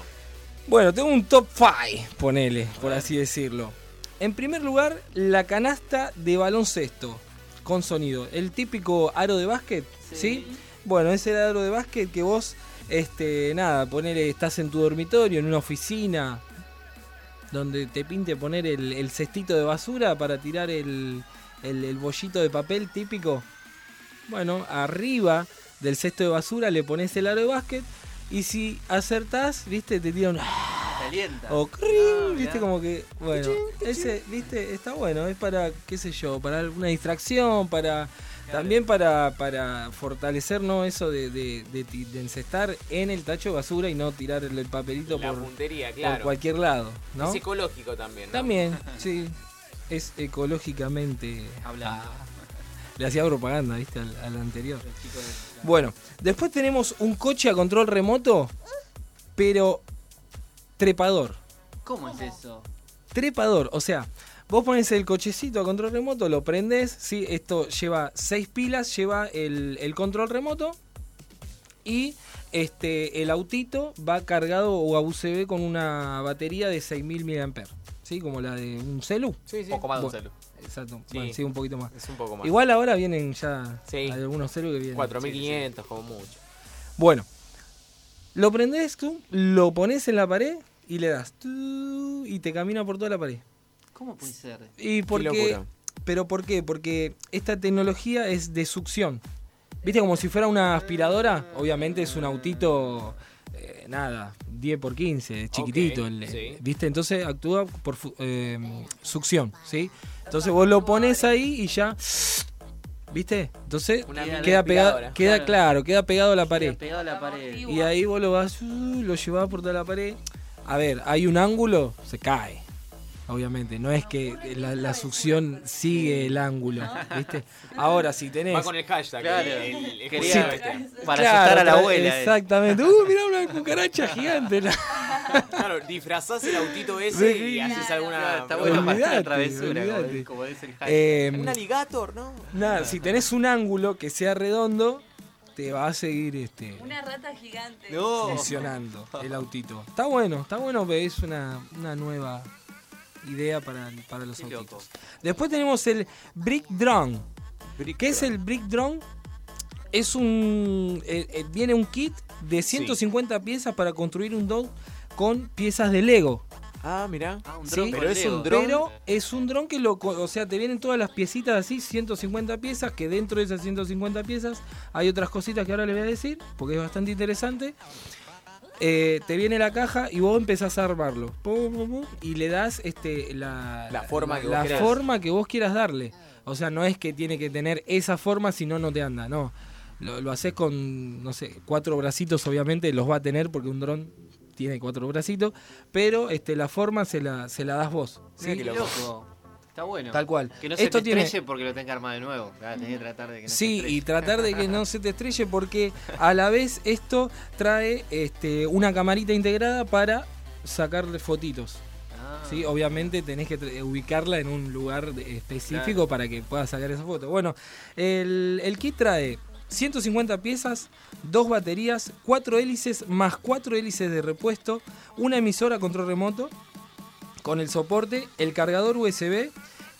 Bueno, tengo un top 5, ponele, por así decirlo. En primer lugar, la canasta de baloncesto con sonido. El típico aro de básquet, ¿sí? Bueno, ese aro de básquet que vos, este, nada, ponele, estás en tu dormitorio, en una oficina, donde te pinte poner el, el cestito de basura para tirar el, el, el bollito de papel típico. Bueno, arriba del cesto de basura le pones el aro de básquet y si acertás, viste, te tiran Te alienta. o cring, viste como que, bueno, ese, viste, está bueno, es para, qué sé yo, para alguna distracción, para también para, para fortalecer, ¿no? Eso de, de, de de encestar en el tacho de basura y no tirar el, el papelito La por, puntería, por claro. cualquier lado, ¿no? Es ecológico también, ¿no? También, sí, es ecológicamente Hablando. Ah, le hacía propaganda, viste, al, al anterior. Bueno, después tenemos un coche a control remoto, pero trepador. ¿Cómo es eso? Trepador, o sea, vos pones el cochecito a control remoto, lo prendés, ¿sí? esto lleva seis pilas, lleva el, el control remoto y este, el autito va cargado o a USB con una batería de 6000 mAh, ¿sí? como la de un celu. Sí, sí. Poco más de un celu. Exacto, Sí. bueno, sí, un poquito más. Es un poco más. Igual ahora vienen ya Sí. algunos celu que vienen. 4500 como mucho. Bueno, lo prendés tú, lo pones en la pared y le das tu, y te camina por toda la pared. ¿Cómo puede ser? Y porque, locura. pero ¿por qué? Porque esta tecnología es de succión. ¿Viste como si fuera una aspiradora? Obviamente es un autito eh, nada, 10 por 15, es chiquitito, Ok, el- sí. ¿viste? Entonces actúa por fu- eh, succión, ¿sí? Entonces vos lo pones ahí y ya ¿Viste? Entonces Una queda pegado, queda Claro. claro, queda pegado a la pared. Pegado a la pared. Y ahí vos lo vas, uh, lo llevás por toda la pared. A ver, hay un ángulo, se cae. Obviamente, no es que la, la succión sigue el ángulo, ¿viste? Ahora, si tenés... Va con el hashtag. Claro. el- el- el- Quería- jueguito. Para Claro, asustar a la abuela. eh. Exactamente. Uh, mirá una cucaracha gigante. la- Claro, disfrazás el autito ese Sí, y haces alguna. Claro, está bueno para travesura, como, olvidate. como dice el hashtag. Eh, Un alligator, ¿no? nada, si tenés un ángulo que sea redondo, te va a seguir este Una rata gigante. funcionando el autito. Está bueno, está bueno, es una, una nueva idea para, para los Qué autitos. loco. Después tenemos el Brick Drone. Brick ¿Qué es el Brick Drone? Es un. eh, eh, viene un kit de 150 piezas para construir un drone con piezas de Lego. Ah, mirá. Ah, un dron Pero es un dron. Pero es un dron que lo. O sea, te vienen todas las piecitas así, 150 piezas, que dentro de esas 150 piezas hay otras cositas que ahora les voy a decir, porque es bastante interesante. Eh, te viene la caja y vos empezás a armarlo. Pum, pum, pum, y le das este, la, La forma que vos la querés. forma que vos quieras darle. O sea, no es que tiene que tener esa forma, si no, no te anda. No. Lo, lo haces con, no sé, cuatro bracitos, obviamente los va a tener porque un dron tiene cuatro bracitos. Pero este, la forma se la, se la das vos. ¿sí? Loco. Está bueno. Tal cual. Que no se Esto te tiene- estrelle porque lo tenga armado de nuevo. Ah, tenés que tratar de que no se Sí, y tratar de que no se te estrelle porque a la vez esto trae este, una camarita integrada para sacarle fotitos. Ah. ¿sí? Obviamente tenés que ubicarla en un lugar específico Claro. para que puedas sacar esa foto. Bueno, el, el kit trae 150 piezas, dos baterías, cuatro hélices más cuatro hélices de repuesto, una emisora control remoto con el soporte, el cargador USB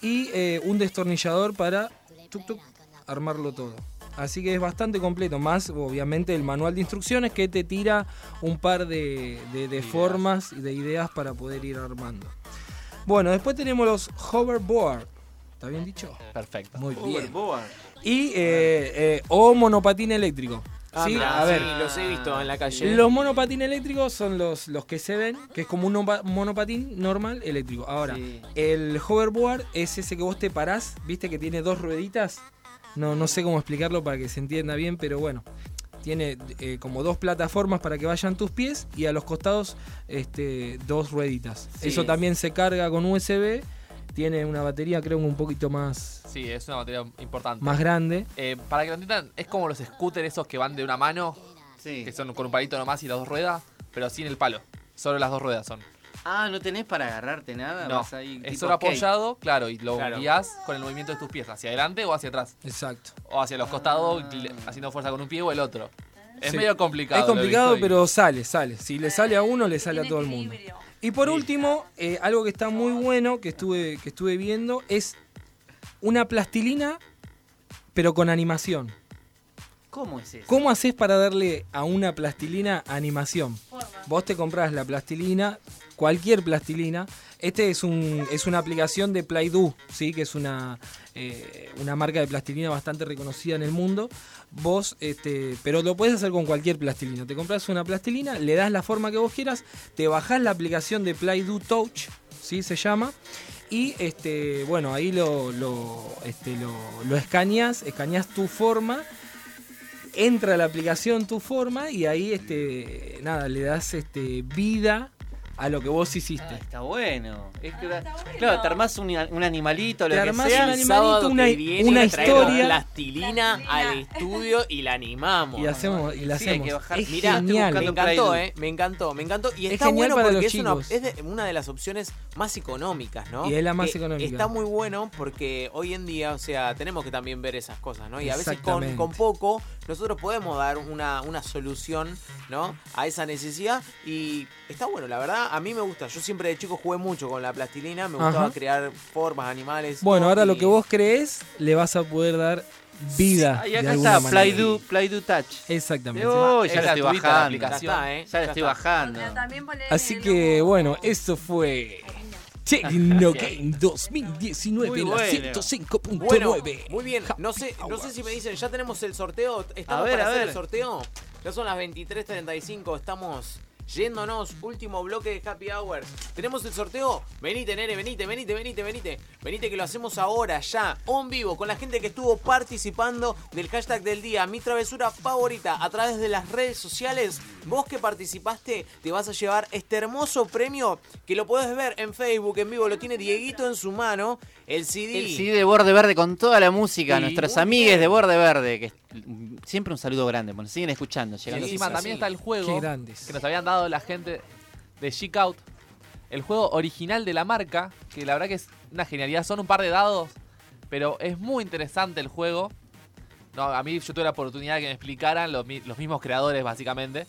y eh, un destornillador para tuc, tuc, armarlo todo. Así que es bastante completo, más obviamente el manual de instrucciones que te tira un par de, de- de formas y de ideas para poder ir armando. Bueno, después tenemos los hoverboard. ¿Está bien dicho? Perfecto. Muy bien. Hoverboard. Y eh, eh, o monopatín eléctrico. Ah, ¿sí? ver, los he visto en la calle. los monopatines eléctricos son los, los que se ven, que es como un nopa- monopatín normal eléctrico. Ahora, el hoverboard es ese que vos te parás, viste que tiene dos rueditas. No, no sé cómo explicarlo para que se entienda bien, pero bueno. Tiene eh, como dos plataformas para que vayan tus pies y a los costados este, dos rueditas. Sí. Eso también se carga con USB. Tiene una batería creo un poquito más, Sí, es una batería importante. más grande. Eh, para que lo entiendan, es como los scooters esos que van de una mano, que son con un palito nomás y las dos ruedas, pero sin el palo. Solo las dos ruedas son. Ah, ¿no tenés para agarrarte nada? No, Vas ahí es solo skate. apoyado, claro, y lo Claro. guías con el movimiento de tus pies, hacia adelante o hacia atrás. Exacto. O hacia los costados, le- haciendo fuerza con un pie o el otro. Es Sí. medio complicado. Es complicado, pero sale, sale. Si le sale a uno, le sale a todo el mundo. Y por último, eh, algo que está muy bueno que estuve, que estuve viendo es una plastilina, pero con animación. ¿Cómo es eso? ¿Cómo haces para darle a una plastilina animación? Vos te compras la plastilina, cualquier plastilina. Este es, un, es una aplicación de Play-Doh, ¿sí? que es una, eh, una marca de plastilina bastante reconocida en el mundo. Vos, este, pero lo puedes hacer con cualquier plastilina. Te compras una plastilina, le das la forma que vos quieras, te bajás la aplicación de Play-Doh Touch, ¿sí? se llama. Y este, bueno, ahí lo, lo, este, lo, lo escaneas, escaneas tu forma entra a la aplicación tu forma y ahí este nada le das este vida a lo que vos hiciste. Está bueno. Es que da- Claro, te armás un, un animalito, lo Te que sea. un sábado una- que viene una historia. plastilina al estudio y la animamos. Y hacemos y la Sí, hay hacemos. que bajar. Es Mirá, genial. me encantó, eh, me encantó, me encantó. Y Es está genial bueno para porque los es, una, chicos. es de- una de las opciones más económicas, ¿no? Y es la más Que económica. Está muy bueno porque hoy en día, o sea, tenemos que también ver esas cosas, ¿no? Y a veces con, con poco nosotros podemos dar una, una solución, ¿no? A esa necesidad. Y está bueno, la verdad, a mí me gusta. Yo siempre de chico jugué mucho con la plastilina, me gustaba Ajá. crear formas, animales. Bueno, todo, ahora y- lo que vos crees le vas a poder dar vida. Y de acá está, Play Touch. Exactamente. Oh, ya la estoy bajando. aplicación. Ya está, ¿eh? Ya la Ya estoy está. bajando. Así que bueno, esto fue Techno Game 2019 Muy en la bueno. 105.9. Bueno, muy bien. No sé, no sé si me dicen, ya tenemos el sorteo. ¿Estamos A ver, para a hacer ver. el sorteo? Ya son las 23.35, estamos yéndonos. Último bloque de Happy Hour. ¿Tenemos el sorteo? Venite, nene, venite, venite, venite, venite. Venite que lo hacemos ahora, ya, on vivo, con la gente que estuvo participando del hashtag del día, mi travesura favorita, a través de las redes sociales. Vos que participaste, te vas a llevar este hermoso premio que lo podés ver en Facebook en vivo. Lo tiene Dieguito en su mano. El CD. El CD de Borde Verde con toda la música, Sí. nuestros Muy amigues bien. de Borde Verde, que siempre un saludo grande, bueno, siguen escuchando, Y llegando. encima también está el juego Qué grandes. que nos habían dado la gente de Chic Out. El juego original de la marca, que la verdad que es una genialidad. Son un par de dados, pero es muy interesante el juego. No, a mí yo tuve la oportunidad de que me explicaran los, los mismos creadores, básicamente.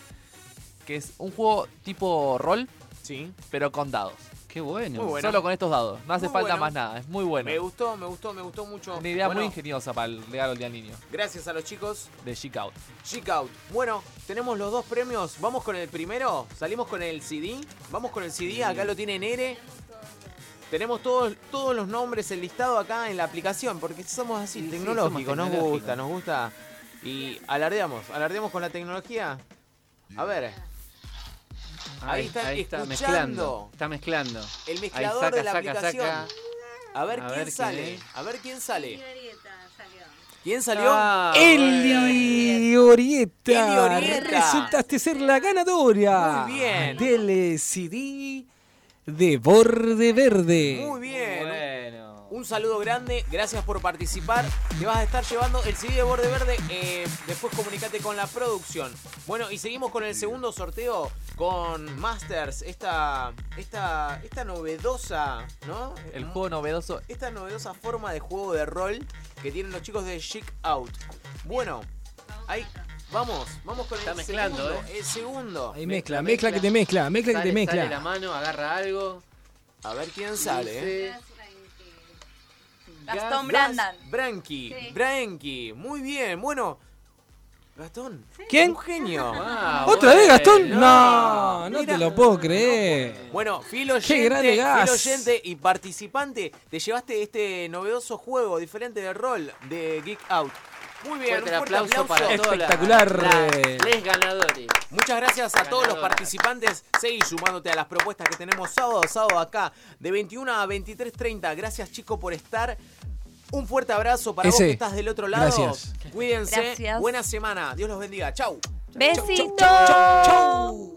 Que es un juego tipo rol, Sí. pero con dados. Qué bueno. Muy bueno. Solo con estos dados. No hace Muy falta bueno. más nada. Es muy bueno. Me gustó, me gustó, me gustó mucho. Una idea Bueno, muy ingeniosa para el regalo del día del niño. Gracias a los chicos. De Chic Out. Chic Out. Bueno, tenemos los dos premios. Vamos con el primero. Salimos con el CD. Vamos con el CD. Acá lo tiene Nere. Tenemos todos, todos los nombres, el listado acá en la aplicación, porque somos así, Sí, tecnológicos, somos nos gusta, nos gusta. Y alardeamos, alardeamos con la tecnología. A ver, Ahí está escuchando. mezclando. Está mezclando. el Ahí mezclador saca, de la saca, aplicación. saca. A ver A quién ver sale. quién A ver quién sale. ¿Quién salió? Ah, Eli Orieta. Eli Orieta. Resultaste ser la ganadora. Muy bien. Del CD de Borde Verde. Muy bien. Bueno. Un saludo grande, gracias por participar. Te vas a estar llevando el CD de Borde Verde. eh, después comunicate con la producción. Bueno, y seguimos con el segundo sorteo con Masters. Esta, esta, esta novedosa, ¿no? El juego novedoso. Esta novedosa forma de juego de rol que tienen los chicos de Chic Out. Bueno, Ahí, vamos, vamos con Está el mezclando, segundo. ¿eh? El segundo. Ahí mezcla, mezcla que te mezcla, mezcla que te mezcla. Sale la mano, agarra algo. A ver quién sale. ¿eh? Gastón Gas- Brandan. Branqui, Branqui. Muy bien, bueno. Gastón. ¿Quién? Un genio. Ah, ¿Otra vez, Gastón? no. No, no te lo puedo creer. Bueno, oyente, fiel oyente y participante, te llevaste este novedoso juego diferente de rol de Geek Out. Muy bien, Fuerte un fuerte aplauso para Espectacular. las- les ganadores. Muchas gracias a todos los participantes. Seguí sumándote a las propuestas que tenemos sábado a sábado acá, de 21 a 23.30. Gracias, chicos, por estar. Un fuerte abrazo para vos Ese. que estás del otro lado. Gracias. Cuídense. Gracias. Buena semana. Dios los bendiga. Chau. Besitos. Chau.